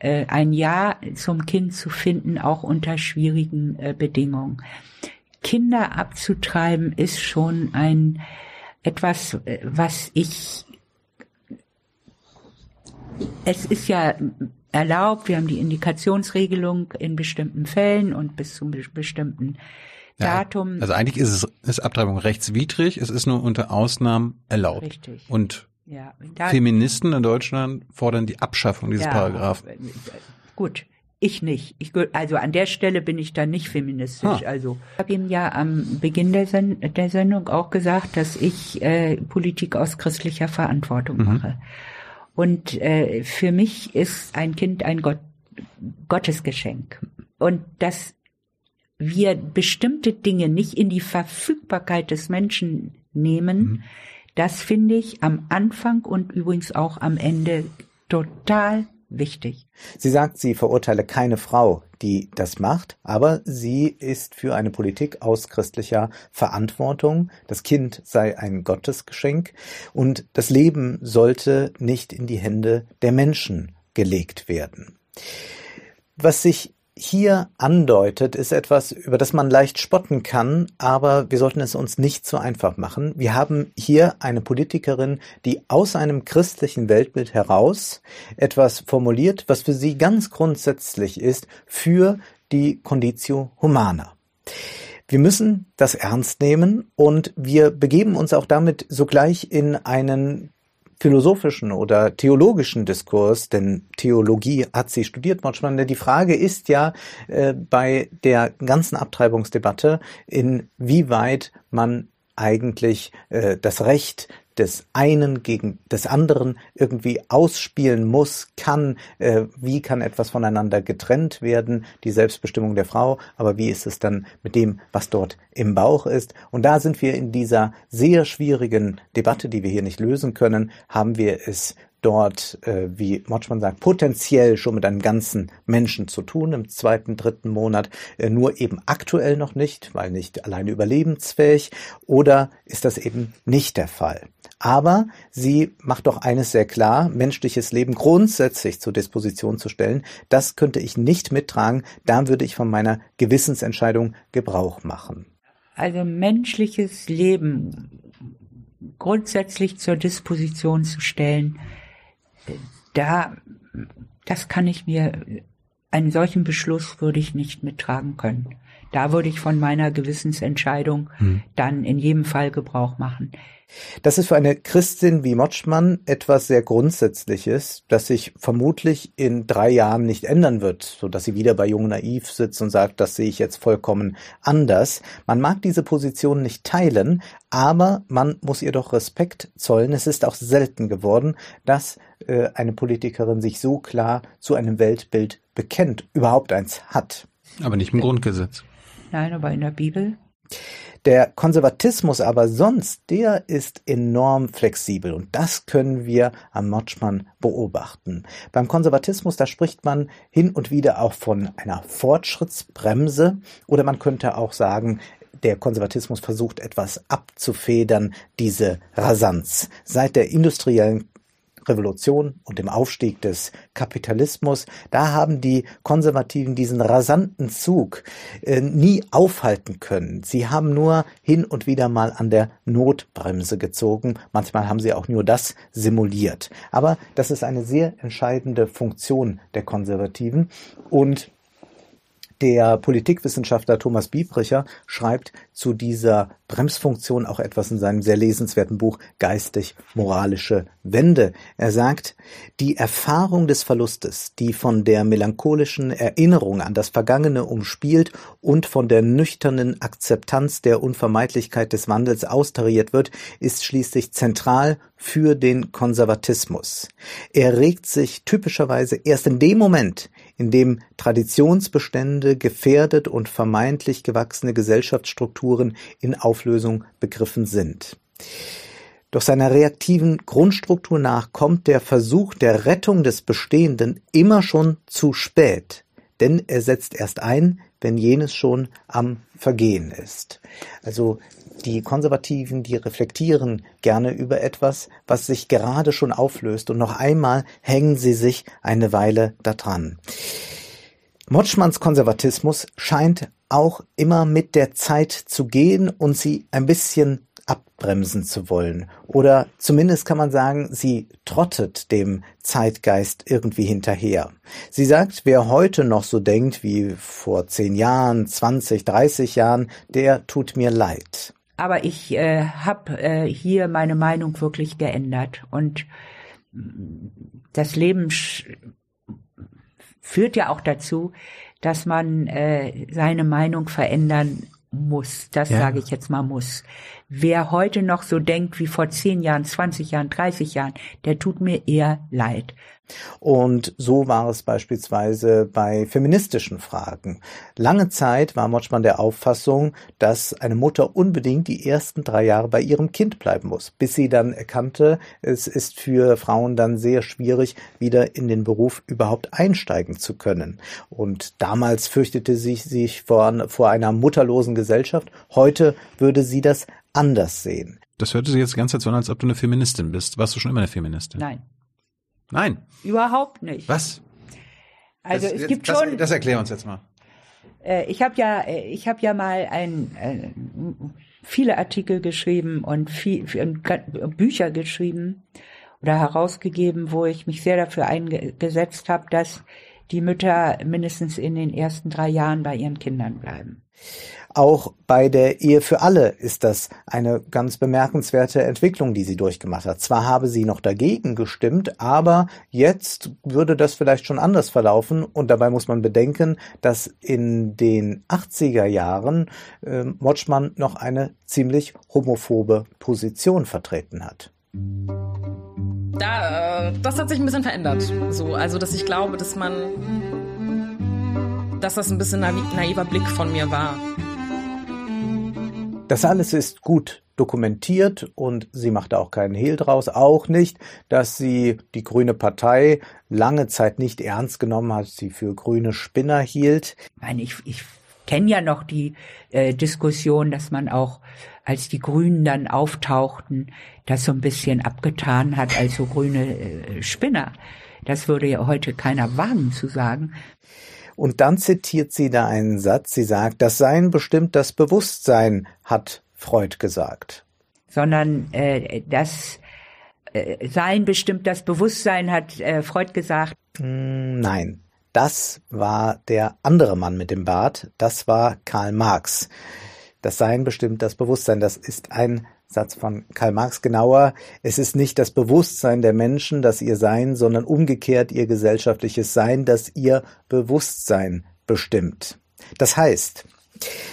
äh, ein Ja zum Kind zu finden, auch unter schwierigen äh, Bedingungen. Kinder abzutreiben ist schon ein etwas, äh, was ich es ist ja erlaubt, wir haben die Indikationsregelung in bestimmten Fällen und bis zum bestimmten Datum. Ja, also eigentlich ist es ist Abtreibung rechtswidrig, es ist nur unter Ausnahmen erlaubt. Richtig. Und ja, Feministen in Deutschland fordern die Abschaffung dieses ja, Paragraphen. Gut, ich nicht. Ich, also an der Stelle bin ich da nicht feministisch. Ah. Also ich habe ihm ja am Beginn der, Sen der, Sendung auch gesagt, dass ich äh, Politik aus christlicher Verantwortung mhm. mache. Und äh, für mich ist ein Kind ein Gott, Gottesgeschenk. Und dass wir bestimmte Dinge nicht in die Verfügbarkeit des Menschen nehmen, mhm das finde ich am Anfang und übrigens auch am Ende total wichtig. Sie sagt, sie verurteile keine Frau, die das macht, aber sie ist für eine Politik aus christlicher Verantwortung. Das Kind sei ein Gottesgeschenk und das Leben sollte nicht in die Hände der Menschen gelegt werden. Was sich hier andeutet, ist etwas, über das man leicht spotten kann, aber wir sollten es uns nicht so einfach machen. Wir haben hier eine Politikerin, die aus einem christlichen Weltbild heraus etwas formuliert, was für sie ganz grundsätzlich ist für die Conditio Humana. Wir müssen das ernst nehmen und wir begeben uns auch damit sogleich in einen philosophischen oder theologischen Diskurs, denn Theologie hat sie studiert, Motschmann. Die Frage ist ja äh, bei der ganzen Abtreibungsdebatte, inwieweit man eigentlich äh, das Recht des einen gegen des anderen irgendwie ausspielen muss, kann, äh, wie kann etwas voneinander getrennt werden, die Selbstbestimmung der Frau, aber wie ist es dann mit dem, was dort im Bauch ist? Und da sind wir in dieser sehr schwierigen Debatte, die wir hier nicht lösen können, haben wir es dort, äh, wie Motschmann sagt, potenziell schon mit einem ganzen Menschen zu tun im zweiten, dritten Monat, äh, nur eben aktuell noch nicht, weil nicht alleine überlebensfähig, oder ist das eben nicht der Fall? Aber sie macht doch eines sehr klar, menschliches Leben grundsätzlich zur Disposition zu stellen, das könnte ich nicht mittragen, da würde ich von meiner Gewissensentscheidung Gebrauch machen. Also menschliches Leben grundsätzlich zur Disposition zu stellen, da, das kann ich mir, einen solchen Beschluss würde ich nicht mittragen können. Da würde ich von meiner Gewissensentscheidung hm. dann in jedem Fall Gebrauch machen. Das ist für eine Christin wie Motschmann etwas sehr Grundsätzliches, das sich vermutlich in drei Jahren nicht ändern wird, so dass sie wieder bei Jung Naiv sitzt und sagt, das sehe ich jetzt vollkommen anders. Man mag diese Position nicht teilen, aber man muss ihr doch Respekt zollen. Es ist auch selten geworden, dass äh, eine Politikerin sich so klar zu einem Weltbild bekennt, überhaupt eins hat. Aber nicht im Grundgesetz. Nein, aber in der Bibel. Der Konservatismus aber sonst, der ist enorm flexibel und das können wir am Motschmann beobachten. Beim Konservatismus, da spricht man hin und wieder auch von einer Fortschrittsbremse oder man könnte auch sagen, der Konservatismus versucht etwas abzufedern, diese Rasanz. Seit der industriellen Revolution und dem Aufstieg des Kapitalismus, da haben die Konservativen diesen rasanten Zug äh, nie aufhalten können. Sie haben nur hin und wieder mal an der Notbremse gezogen. Manchmal haben sie auch nur das simuliert. Aber das ist eine sehr entscheidende Funktion der Konservativen und der Politikwissenschaftler Thomas Biebricher schreibt zu dieser Bremsfunktion auch etwas in seinem sehr lesenswerten Buch Geistig-moralische Wende. Er sagt, die Erfahrung des Verlustes, die von der melancholischen Erinnerung an das Vergangene umspielt und von der nüchternen Akzeptanz der Unvermeidlichkeit des Wandels austariert wird, ist schließlich zentral für den Konservatismus. Er regt sich typischerweise erst in dem Moment, in dem Traditionsbestände gefährdet und vermeintlich gewachsene Gesellschaftsstrukturen in Auflösung begriffen sind. Doch seiner reaktiven Grundstruktur nach kommt der Versuch der Rettung des Bestehenden immer schon zu spät, denn er setzt erst ein, wenn jenes schon am Vergehen ist. Also die Konservativen, die reflektieren gerne über etwas, was sich gerade schon auflöst und noch einmal hängen sie sich eine Weile daran. Motschmanns Konservatismus scheint auch immer mit der Zeit zu gehen und sie ein bisschen abbremsen zu wollen. Oder zumindest kann man sagen, sie trottet dem Zeitgeist irgendwie hinterher. Sie sagt, wer heute noch so denkt wie vor zehn Jahren, 20, 30 Jahren, der tut mir leid. Aber ich äh, habe äh, hier meine Meinung wirklich geändert und das Leben führt ja auch dazu, dass man äh, seine Meinung verändern muss. Das ja. sage ich jetzt mal muss. Wer heute noch so denkt wie vor zehn Jahren, 20 Jahren, 30 Jahren, der tut mir eher leid. Und so war es beispielsweise bei feministischen Fragen. Lange Zeit war Motschmann der Auffassung, dass eine Mutter unbedingt die ersten drei Jahre bei ihrem Kind bleiben muss, bis sie dann erkannte, es ist für Frauen dann sehr schwierig, wieder in den Beruf überhaupt einsteigen zu können. Und damals fürchtete sie sich vor, vor einer mutterlosen Gesellschaft. Heute würde sie das anders sehen. Das hörte sich jetzt die ganze Zeit so an, als ob du eine Feministin bist. Warst du schon immer eine Feministin? Nein. Nein. Überhaupt nicht. Was? Also das, es gibt das, schon. Das erklär uns jetzt mal. Äh, ich habe ja, äh, ich habe ja mal ein, äh, viele Artikel geschrieben und viel, Bücher geschrieben oder herausgegeben, wo ich mich sehr dafür eingesetzt habe, dass die Mütter mindestens in den ersten drei Jahren bei ihren Kindern bleiben. Auch bei der Ehe für alle ist das eine ganz bemerkenswerte Entwicklung, die sie durchgemacht hat. Zwar habe sie noch dagegen gestimmt, aber jetzt würde das vielleicht schon anders verlaufen. Und dabei muss man bedenken, dass in den 80er Jahren äh, Motschmann noch eine ziemlich homophobe Position vertreten hat. Da, das hat sich ein bisschen verändert. So, also, dass ich glaube, dass man, dass das ein bisschen naiver Blick von mir war. Das alles ist gut dokumentiert und sie machte auch keinen Hehl draus, auch nicht, dass sie die Grüne Partei lange Zeit nicht ernst genommen hat, sie für grüne Spinner hielt. Ich meine, ich, ich kenne ja noch die äh, Diskussion, dass man auch, als die Grünen dann auftauchten, das so ein bisschen abgetan hat als so grüne äh, Spinner. Das würde ja heute keiner wagen zu sagen. Und dann zitiert sie da einen Satz, sie sagt, das Sein bestimmt das Bewusstsein, hat Freud gesagt. Sondern äh, das äh, Sein bestimmt das Bewusstsein, hat äh, Freud gesagt. Hm, nein, das war der andere Mann mit dem Bart, das war Karl Marx. Das Sein bestimmt das Bewusstsein, das ist ein Satz von Karl Marx genauer, es ist nicht das Bewusstsein der Menschen, das ihr Sein, sondern umgekehrt ihr gesellschaftliches Sein, das ihr Bewusstsein bestimmt. Das heißt,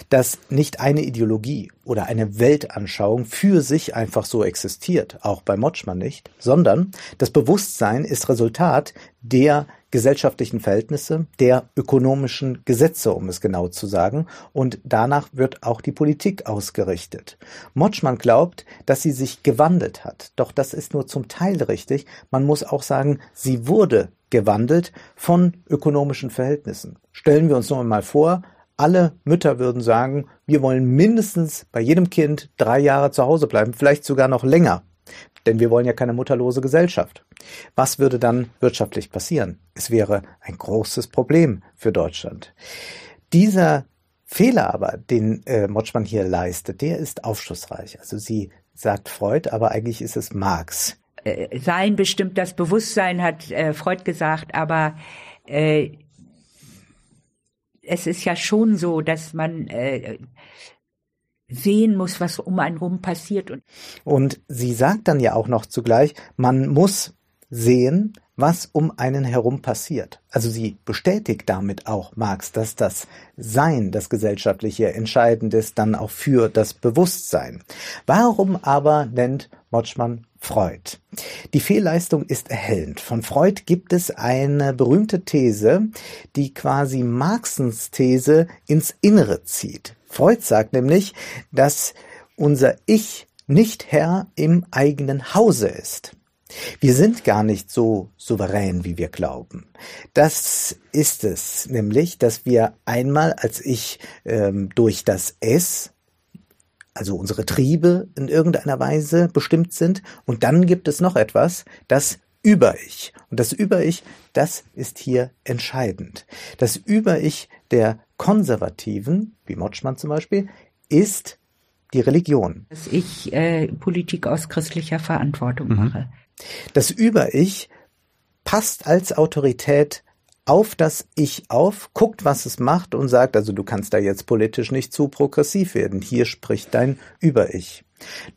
dass nicht eine Ideologie oder eine Weltanschauung für sich einfach so existiert, auch bei Motschmann nicht, sondern das Bewusstsein ist Resultat der gesellschaftlichen Verhältnisse, der ökonomischen Gesetze, um es genau zu sagen, und danach wird auch die Politik ausgerichtet. Motschmann glaubt, dass sie sich gewandelt hat, doch das ist nur zum Teil richtig. Man muss auch sagen, sie wurde gewandelt von ökonomischen Verhältnissen. Stellen wir uns nur mal vor, Alle Mütter würden sagen, wir wollen mindestens bei jedem Kind drei Jahre zu Hause bleiben, vielleicht sogar noch länger. Denn wir wollen ja keine mutterlose Gesellschaft. Was würde dann wirtschaftlich passieren? Es wäre ein großes Problem für Deutschland. Dieser Fehler aber, den äh, Motschmann hier leistet, der ist aufschlussreich. Also sie sagt Freud, aber eigentlich ist es Marx. Äh, Sein bestimmt das Bewusstsein, hat äh, Freud gesagt, aber äh, es ist ja schon so, dass man äh, sehen muss, was um einen rum passiert. Und, und sie sagt dann ja auch noch zugleich, man muss sehen, was um einen herum passiert. Also sie bestätigt damit auch Marx, dass das Sein, das gesellschaftliche entscheidend ist, dann auch für das Bewusstsein. Warum aber nennt Motschmann Freud? Die Fehlleistung ist erhellend. Von Freud gibt es eine berühmte These, die quasi Marxens These ins Innere zieht. Freud sagt nämlich, dass unser Ich nicht Herr im eigenen Hause ist. Wir sind gar nicht so souverän, wie wir glauben. Das ist es nämlich, dass wir einmal als Ich ähm, durch das Es, also unsere Triebe in irgendeiner Weise bestimmt sind, und dann gibt es noch etwas, das Über-Ich. Und das Über-Ich, das ist hier entscheidend. Das Über-Ich der Konservativen, wie Motschmann zum Beispiel, ist die Religion. Dass ich äh, Politik aus christlicher Verantwortung mhm. mache. Das Über-Ich passt als Autorität auf das Ich auf, guckt, was es macht und sagt, also du kannst da jetzt politisch nicht zu progressiv werden. Hier spricht dein Über-Ich.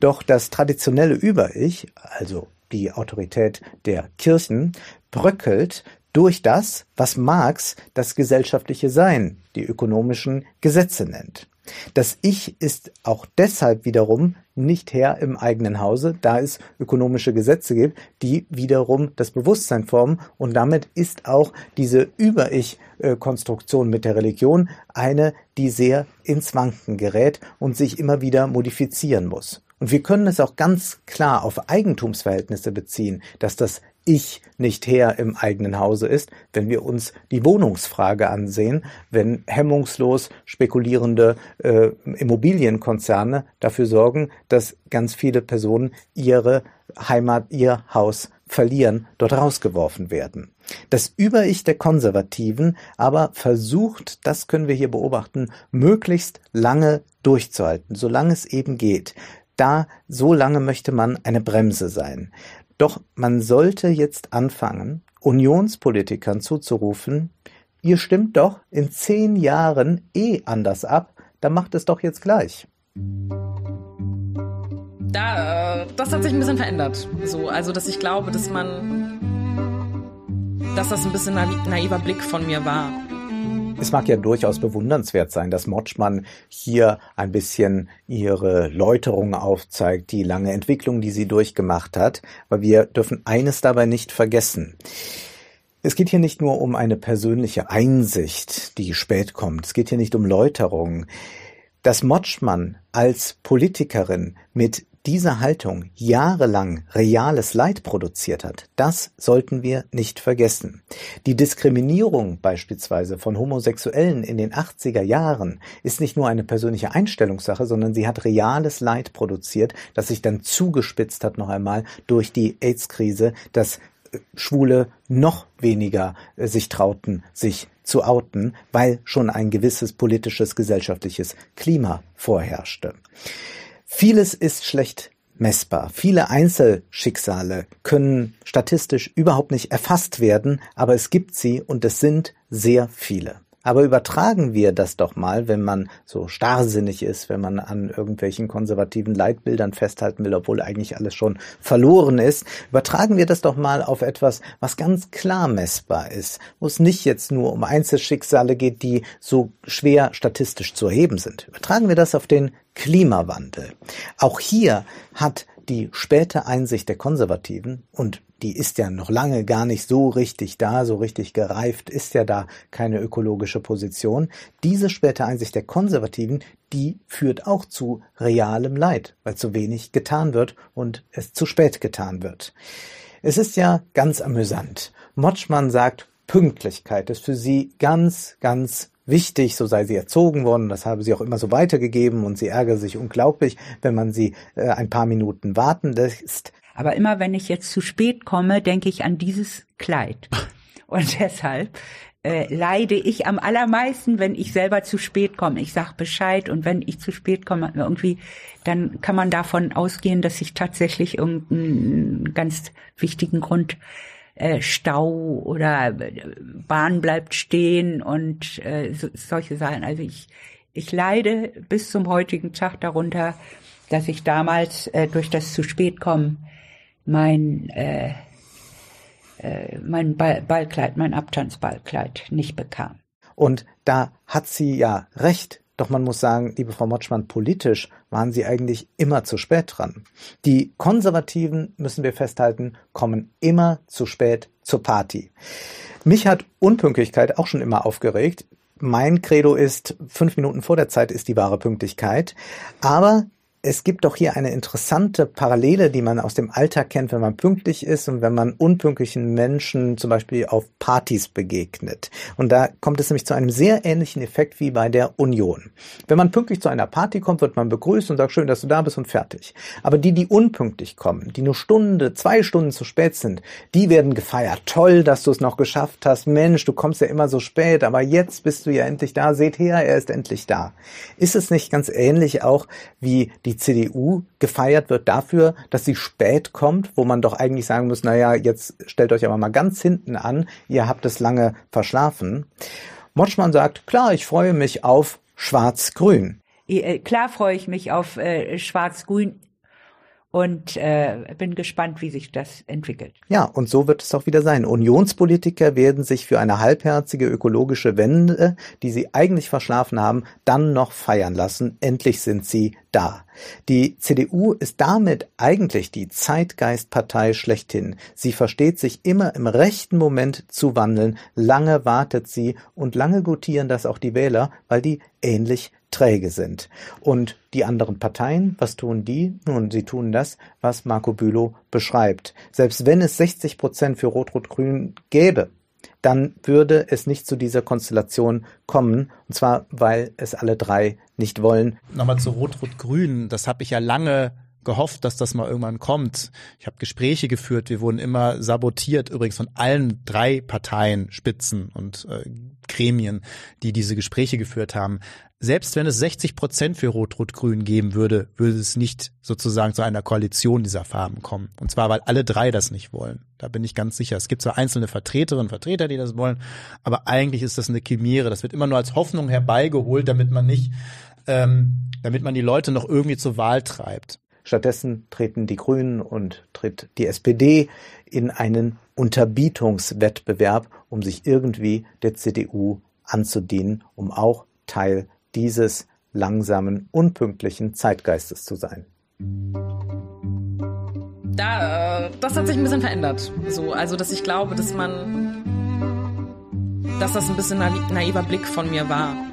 Doch das traditionelle Über-Ich, also die Autorität der Kirchen, bröckelt durch das, was Marx das gesellschaftliche Sein, die ökonomischen Gesetze nennt. Das Ich ist auch deshalb wiederum nicht Herr im eigenen Hause, da es ökonomische Gesetze gibt, die wiederum das Bewusstsein formen und damit ist auch diese Über-Ich-Konstruktion mit der Religion eine, die sehr ins Wanken gerät und sich immer wieder modifizieren muss. Und wir können es auch ganz klar auf Eigentumsverhältnisse beziehen, dass das ich nicht Herr im eigenen Hause ist, wenn wir uns die Wohnungsfrage ansehen, wenn hemmungslos spekulierende äh, Immobilienkonzerne dafür sorgen, dass ganz viele Personen ihre Heimat, ihr Haus verlieren, dort rausgeworfen werden. Das Über-Ich der Konservativen aber versucht, das können wir hier beobachten, möglichst lange durchzuhalten, solange es eben geht. Da, so lange möchte man eine Bremse sein. Doch man sollte jetzt anfangen, Unionspolitikern zuzurufen, ihr stimmt doch in zehn Jahren eh anders ab, dann macht es doch jetzt gleich. Da, das hat sich ein bisschen verändert. So, also, dass ich glaube, dass man, dass das ein bisschen naiver Blick von mir war. Es mag ja durchaus bewundernswert sein, dass Motschmann hier ein bisschen ihre Läuterung aufzeigt, die lange Entwicklung, die sie durchgemacht hat, aber wir dürfen eines dabei nicht vergessen. Es geht hier nicht nur um eine persönliche Einsicht, die spät kommt. Es geht hier nicht um Läuterung. Dass Motschmann als Politikerin mit diese Haltung jahrelang reales Leid produziert hat, das sollten wir nicht vergessen. Die Diskriminierung beispielsweise von Homosexuellen in den 80er Jahren ist nicht nur eine persönliche Einstellungssache, sondern sie hat reales Leid produziert, das sich dann zugespitzt hat noch einmal durch die AIDS-Krise, dass äh, Schwule noch weniger äh, sich trauten, sich zu outen, weil schon ein gewisses politisches, gesellschaftliches Klima vorherrschte. Vieles ist schlecht messbar. Viele Einzelschicksale können statistisch überhaupt nicht erfasst werden, aber es gibt sie und es sind sehr viele. Aber übertragen wir das doch mal, wenn man so starrsinnig ist, wenn man an irgendwelchen konservativen Leitbildern festhalten will, obwohl eigentlich alles schon verloren ist. Übertragen wir das doch mal auf etwas, was ganz klar messbar ist, wo es nicht jetzt nur um Einzelschicksale geht, die so schwer statistisch zu erheben sind. Übertragen wir das auf den Klimawandel. Auch hier hat die späte Einsicht der Konservativen und die ist ja noch lange gar nicht so richtig da, so richtig gereift, ist ja da keine ökologische Position. Diese späte Einsicht der Konservativen, die führt auch zu realem Leid, weil zu wenig getan wird und es zu spät getan wird. Es ist ja ganz amüsant. Motschmann sagt, Pünktlichkeit ist für sie ganz, ganz wichtig, so sei sie erzogen worden, das habe sie auch immer so weitergegeben und sie ärgere sich unglaublich, wenn man sie äh, ein paar Minuten warten lässt. Aber immer wenn ich jetzt zu spät komme, denke ich an dieses Kleid. [laughs] Und deshalb äh, leide ich am allermeisten, wenn ich selber zu spät komme. Ich sag Bescheid und wenn ich zu spät komme, irgendwie, dann kann man davon ausgehen, dass ich tatsächlich irgendeinen ganz wichtigen Grund äh, Stau oder äh, Bahn bleibt stehen und äh, so, solche Sachen. Also ich, ich leide bis zum heutigen Tag darunter, dass ich damals durch das zu spät kommen mein mein Ball, Ballkleid, mein Abtanzballkleid nicht bekam. Und da hat sie ja recht. Doch man muss sagen, liebe Frau Motschmann, politisch waren sie eigentlich immer zu spät dran. Die Konservativen, müssen wir festhalten, kommen immer zu spät zur Party. Mich hat Unpünktlichkeit auch schon immer aufgeregt. Mein Credo ist, fünf Minuten vor der Zeit ist die wahre Pünktlichkeit. Aber es gibt doch hier eine interessante Parallele, die man aus dem Alltag kennt, wenn man pünktlich ist und wenn man unpünktlichen Menschen zum Beispiel auf Partys begegnet. Und da kommt es nämlich zu einem sehr ähnlichen Effekt wie bei der Union. Wenn man pünktlich zu einer Party kommt, wird man begrüßt und sagt, schön, dass du da bist und fertig. Aber die, die unpünktlich kommen, die nur Stunde, zwei Stunden zu spät sind, die werden gefeiert. Toll, dass du es noch geschafft hast. Mensch, du kommst ja immer so spät, aber jetzt bist du ja endlich da. Seht her, er ist endlich da. Ist es nicht ganz ähnlich auch wie die die CDU gefeiert wird dafür, dass sie spät kommt, wo man doch eigentlich sagen muss, naja, jetzt stellt euch aber mal ganz hinten an, ihr habt es lange verschlafen. Motschmann sagt, klar, ich freue mich auf Schwarz-Grün. Äh, klar freue ich mich auf äh, Schwarz-Grün und äh, bin gespannt, wie sich das entwickelt. Ja, und so wird es auch wieder sein. Unionspolitiker werden sich für eine halbherzige ökologische Wende, die sie eigentlich verschlafen haben, dann noch feiern lassen. Endlich sind sie da. Die CDU ist damit eigentlich die Zeitgeistpartei schlechthin. Sie versteht sich immer im rechten Moment zu wandeln. Lange wartet sie und lange gutieren das auch die Wähler, weil die ähnlich träge sind. Und die anderen Parteien, was tun die? Nun, sie tun das, was Marco Bülow beschreibt. Selbst wenn es 60 Prozent für Rot-Rot-Grün gäbe, dann würde es nicht zu dieser Konstellation kommen. Und zwar, weil es alle drei nicht wollen. Nochmal zu Rot-Rot-Grün. Das habe ich ja lange gehofft, dass das mal irgendwann kommt. Ich habe Gespräche geführt, wir wurden immer sabotiert, übrigens von allen drei Parteien, Spitzen und äh, Gremien, die diese Gespräche geführt haben. Selbst wenn es 60 Prozent für Rot-Rot-Grün geben würde, würde es nicht sozusagen zu einer Koalition dieser Farben kommen. Und zwar, weil alle drei das nicht wollen. Da bin ich ganz sicher. Es gibt zwar einzelne Vertreterinnen und Vertreter, die das wollen, aber eigentlich ist das eine Chimäre. Das wird immer nur als Hoffnung herbeigeholt, damit man nicht, ähm, damit man die Leute noch irgendwie zur Wahl treibt. Stattdessen treten die Grünen und tritt die SPD in einen Unterbietungswettbewerb, um sich irgendwie der CDU anzudienen, um auch Teil dieses langsamen, unpünktlichen Zeitgeistes zu sein. Da, das hat sich ein bisschen verändert. So, also, dass ich glaube, dass man, dass das ein bisschen naiver Blick von mir war.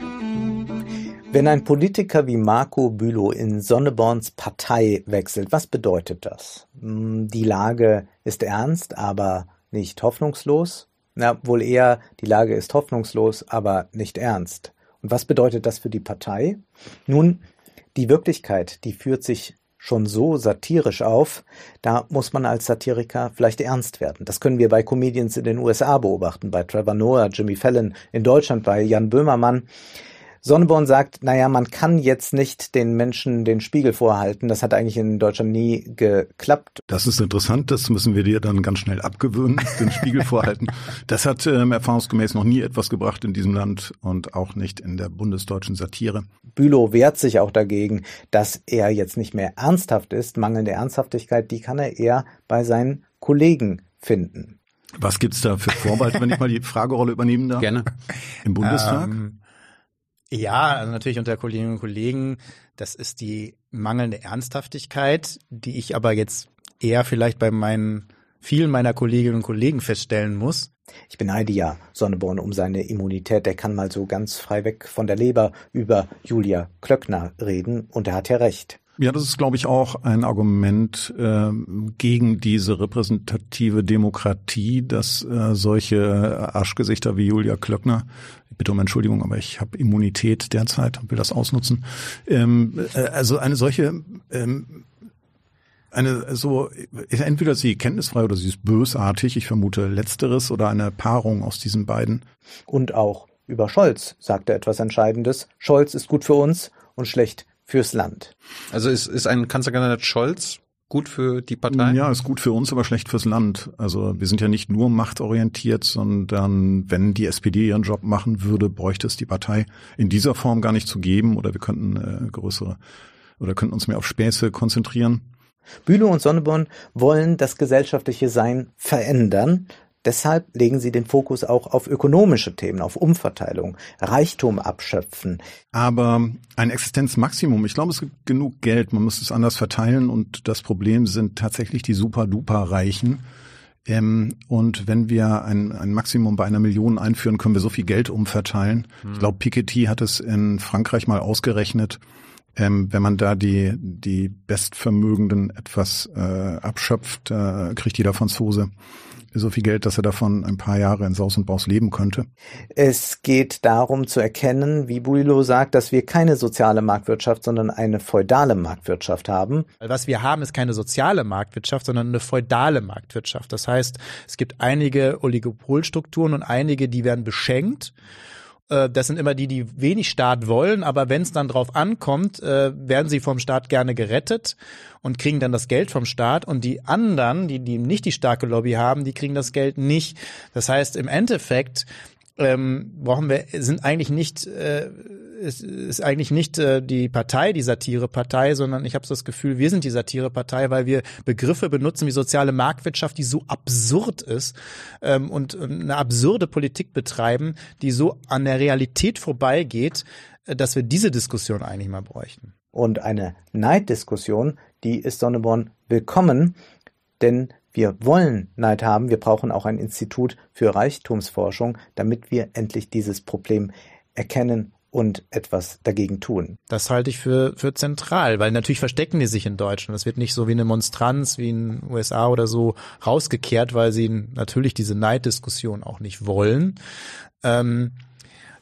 Wenn ein Politiker wie Marco Bülow in Sonneborns Partei wechselt, was bedeutet das? Hm, die Lage ist ernst, aber nicht hoffnungslos? Na, wohl eher, die Lage ist hoffnungslos, aber nicht ernst. Und was bedeutet das für die Partei? Nun, die Wirklichkeit, die führt sich schon so satirisch auf, da muss man als Satiriker vielleicht ernst werden. Das können wir bei Comedians in den USA beobachten, bei Trevor Noah, Jimmy Fallon, in Deutschland bei Jan Böhmermann. Sonneborn sagt, naja, man kann jetzt nicht den Menschen den Spiegel vorhalten. Das hat eigentlich in Deutschland nie geklappt. Das ist interessant, das müssen wir dir dann ganz schnell abgewöhnen, den Spiegel vorhalten. Das hat ähm, erfahrungsgemäß noch nie etwas gebracht in diesem Land und auch nicht in der bundesdeutschen Satire. Bülow wehrt sich auch dagegen, dass er jetzt nicht mehr ernsthaft ist. Mangelnde Ernsthaftigkeit, die kann er eher bei seinen Kollegen finden. Was gibt's da für Vorwahl, wenn ich mal die Fragerolle übernehmen darf? Gerne. Im Bundestag? Ähm, ja, also natürlich unter Kolleginnen und Kollegen. Das ist die mangelnde Ernsthaftigkeit, die ich aber jetzt eher vielleicht bei meinen vielen meiner Kolleginnen und Kollegen feststellen muss. Ich beneide ja Sonneborn um seine Immunität. Der kann mal so ganz frei weg von der Leber über Julia Klöckner reden und er hat ja recht. Ja, das ist, glaube ich, auch ein Argument äh, gegen diese repräsentative Demokratie, dass äh, solche Arschgesichter wie Julia Klöckner bitte um Entschuldigung, aber ich habe Immunität derzeit und will das ausnutzen. Ähm, äh, also eine solche ähm, eine so entweder sie kenntnisfrei oder sie ist bösartig. Ich vermute letzteres oder eine Paarung aus diesen beiden. Und auch über Scholz sagt er etwas Entscheidendes. Scholz ist gut für uns und schlecht fürs Land. Also ist, ist ein Kanzlerkandidat Scholz gut für die Partei? Ja, ist gut für uns, aber schlecht fürs Land. Also wir sind ja nicht nur machtorientiert, sondern wenn die SPD ihren Job machen würde, bräuchte es die Partei in dieser Form gar nicht zu geben oder wir könnten äh, größere oder könnten uns mehr auf Späße konzentrieren. Bülow und Sonneborn wollen das gesellschaftliche Sein verändern, Deshalb legen sie den Fokus auch auf ökonomische Themen, auf Umverteilung, Reichtum abschöpfen. Aber ein Existenzmaximum, ich glaube, es gibt genug Geld, man muss es anders verteilen und das Problem sind tatsächlich die super-duper-Reichen. Ähm, und wenn wir ein, ein Maximum bei einer Million einführen, können wir so viel Geld umverteilen. Hm. Ich glaube, Piketty hat es in Frankreich mal ausgerechnet. Ähm, wenn man da die, die Bestvermögenden etwas äh, abschöpft, äh, kriegt jeder Franzose so viel Geld, dass er davon ein paar Jahre in Saus und Baus leben könnte. Es geht darum zu erkennen, wie Builo sagt, dass wir keine soziale Marktwirtschaft, sondern eine feudale Marktwirtschaft haben. Was wir haben, ist keine soziale Marktwirtschaft, sondern eine feudale Marktwirtschaft. Das heißt, es gibt einige Oligopolstrukturen und einige, die werden beschenkt äh, das sind immer die, die wenig Staat wollen, aber wenn es dann drauf ankommt, äh, werden sie vom Staat gerne gerettet und kriegen dann das Geld vom Staat und die anderen, die, die nicht die starke Lobby haben, die kriegen das Geld nicht. Das heißt, im Endeffekt ähm, brauchen wir, sind eigentlich nicht, äh, ist, ist eigentlich nicht äh, die Partei die Satirepartei, sondern ich habe das Gefühl, wir sind die Satirepartei, weil wir Begriffe benutzen wie soziale Marktwirtschaft, die so absurd ist ähm, und eine absurde Politik betreiben, die so an der Realität vorbeigeht, äh, dass wir diese Diskussion eigentlich mal bräuchten. Und eine Neiddiskussion, die ist Sonneborn willkommen, denn wir wollen Neid haben, wir brauchen auch ein Institut für Reichtumsforschung, damit wir endlich dieses Problem erkennen und etwas dagegen tun. Das halte ich für, für zentral, weil natürlich verstecken die sich in Deutschland. Das wird nicht so wie eine Monstranz wie in den USA oder so rausgekehrt, weil sie natürlich diese Neiddiskussion auch nicht wollen. Ähm,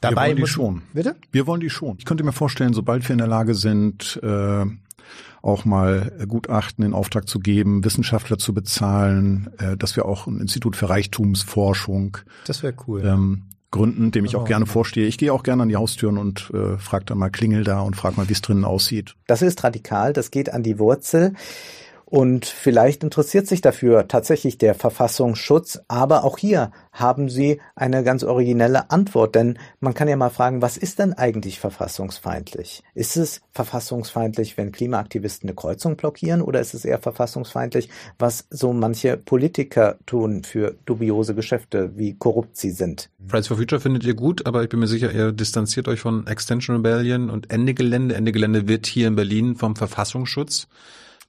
dabei wir wollen die schon. Bitte? Wir wollen die schon. Ich könnte mir vorstellen, sobald wir in der Lage sind, äh, auch mal Gutachten in Auftrag zu geben, Wissenschaftler zu bezahlen, äh, dass wir auch ein Institut für Reichtumsforschung das wäre cool. Ähm, gründen, dem ich auch gerne vorstehe. Ich gehe auch gerne an die Haustüren und äh, frage dann mal, klingel da und frage mal, wie es drinnen aussieht. Das ist radikal, das geht an die Wurzel. Und vielleicht interessiert sich dafür tatsächlich der Verfassungsschutz, aber auch hier haben Sie eine ganz originelle Antwort, denn man kann ja mal fragen, was ist denn eigentlich verfassungsfeindlich? Ist es verfassungsfeindlich, wenn Klimaaktivisten eine Kreuzung blockieren oder ist es eher verfassungsfeindlich, was so manche Politiker tun für dubiose Geschäfte, wie korrupt sie sind? Fridays for Future findet ihr gut, aber ich bin mir sicher, ihr distanziert euch von Extension Rebellion und Ende Gelände. Ende Gelände wird hier in Berlin vom Verfassungsschutz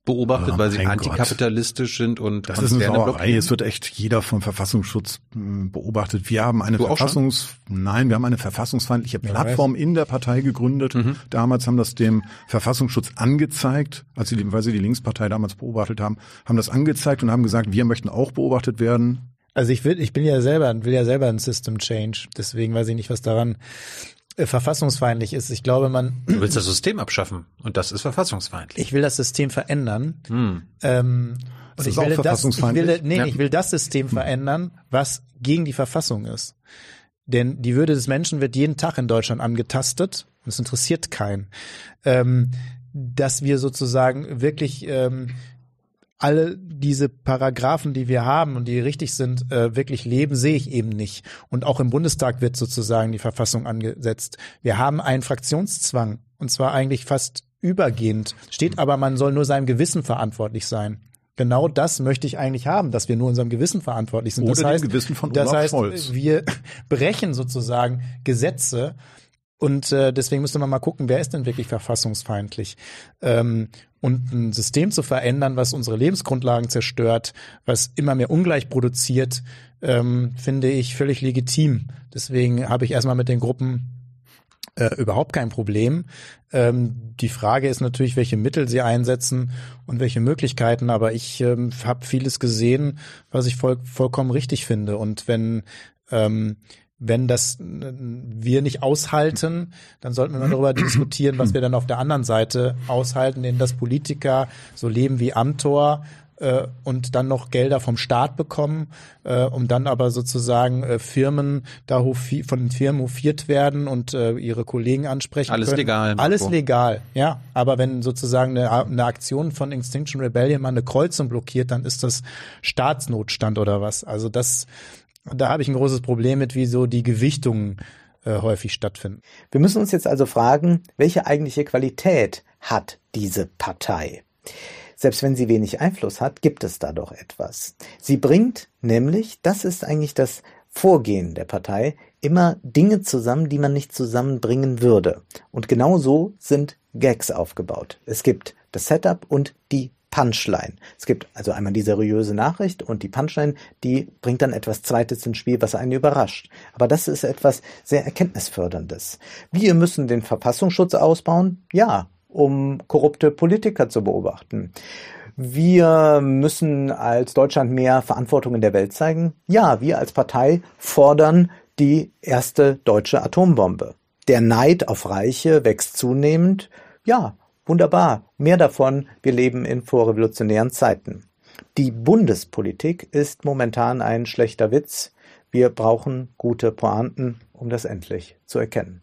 beobachtet, oh, weil sie antikapitalistisch Gott. sind und das ist eine Sauerei. Es wird echt jeder vom Verfassungsschutz hm, beobachtet. Wir haben eine du Verfassungs nein, wir haben eine verfassungsfeindliche Plattform in der Partei gegründet. Mhm. Damals haben das dem Verfassungsschutz angezeigt, als sie, weil sie die Linkspartei damals beobachtet haben, haben das angezeigt und haben gesagt, wir möchten auch beobachtet werden. Also ich will, ich bin ja selber, will ja selber ein System Change. Deswegen weiß ich nicht, was daran verfassungsfeindlich ist. Ich glaube, man. Du willst das System abschaffen und das ist verfassungsfeindlich. Ich will das System verändern. Hm. Ähm, und ich will, das, ich will, nee, ja. ich will das System verändern, was gegen die Verfassung ist. Denn die Würde des Menschen wird jeden Tag in Deutschland angetastet und es interessiert keinen. Ähm, dass wir sozusagen wirklich ähm, alle diese Paragraphen, die wir haben und die richtig sind, äh, wirklich leben, sehe ich eben nicht. Und auch im Bundestag wird sozusagen die Verfassung angesetzt. Wir haben einen Fraktionszwang und zwar eigentlich fast übergehend. Steht aber, man soll nur seinem Gewissen verantwortlich sein. Genau das möchte ich eigentlich haben, dass wir nur unserem Gewissen verantwortlich sind. Oder das heißt, dem Gewissen von Olaf das heißt, Scholz. wir [laughs] brechen sozusagen Gesetze und äh, deswegen müsste man mal gucken, wer ist denn wirklich verfassungsfeindlich? Ähm, und ein System zu verändern, was unsere Lebensgrundlagen zerstört, was immer mehr ungleich produziert, ähm, finde ich völlig legitim. Deswegen habe ich erstmal mit den Gruppen äh, überhaupt kein Problem. Ähm, die Frage ist natürlich, welche Mittel sie einsetzen und welche Möglichkeiten. Aber ich ähm, habe vieles gesehen, was ich voll, vollkommen richtig finde. Und wenn ähm, wenn das wir nicht aushalten, dann sollten wir mal darüber diskutieren, was wir dann auf der anderen Seite aushalten, denn dass Politiker so leben wie Amtor äh, und dann noch Gelder vom Staat bekommen, äh, um dann aber sozusagen äh, Firmen da von Firmen hofiert werden und äh, ihre Kollegen ansprechen Alles können. legal. Marco. Alles legal, ja. Aber wenn sozusagen eine, eine Aktion von Extinction Rebellion mal eine Kreuzung blockiert, dann ist das Staatsnotstand oder was. Also das, da habe ich ein großes Problem mit, wie so die Gewichtungen äh, häufig stattfinden. Wir müssen uns jetzt also fragen, welche eigentliche Qualität hat diese Partei? Selbst wenn sie wenig Einfluss hat, gibt es da doch etwas. Sie bringt nämlich, das ist eigentlich das Vorgehen der Partei, immer Dinge zusammen, die man nicht zusammenbringen würde. Und genau so sind Gags aufgebaut. Es gibt das Setup und die Punchline. Es gibt also einmal die seriöse Nachricht und die Punchline, die bringt dann etwas Zweites ins Spiel, was einen überrascht. Aber das ist etwas sehr Erkenntnisförderndes. Wir müssen den Verfassungsschutz ausbauen? Ja, um korrupte Politiker zu beobachten. Wir müssen als Deutschland mehr Verantwortung in der Welt zeigen. Ja, wir als Partei fordern die erste deutsche Atombombe. Der Neid auf Reiche wächst zunehmend. Ja, wunderbar. Mehr davon. Wir leben in vorrevolutionären Zeiten. Die Bundespolitik ist momentan ein schlechter Witz. Wir brauchen gute Pointen, um das endlich zu erkennen.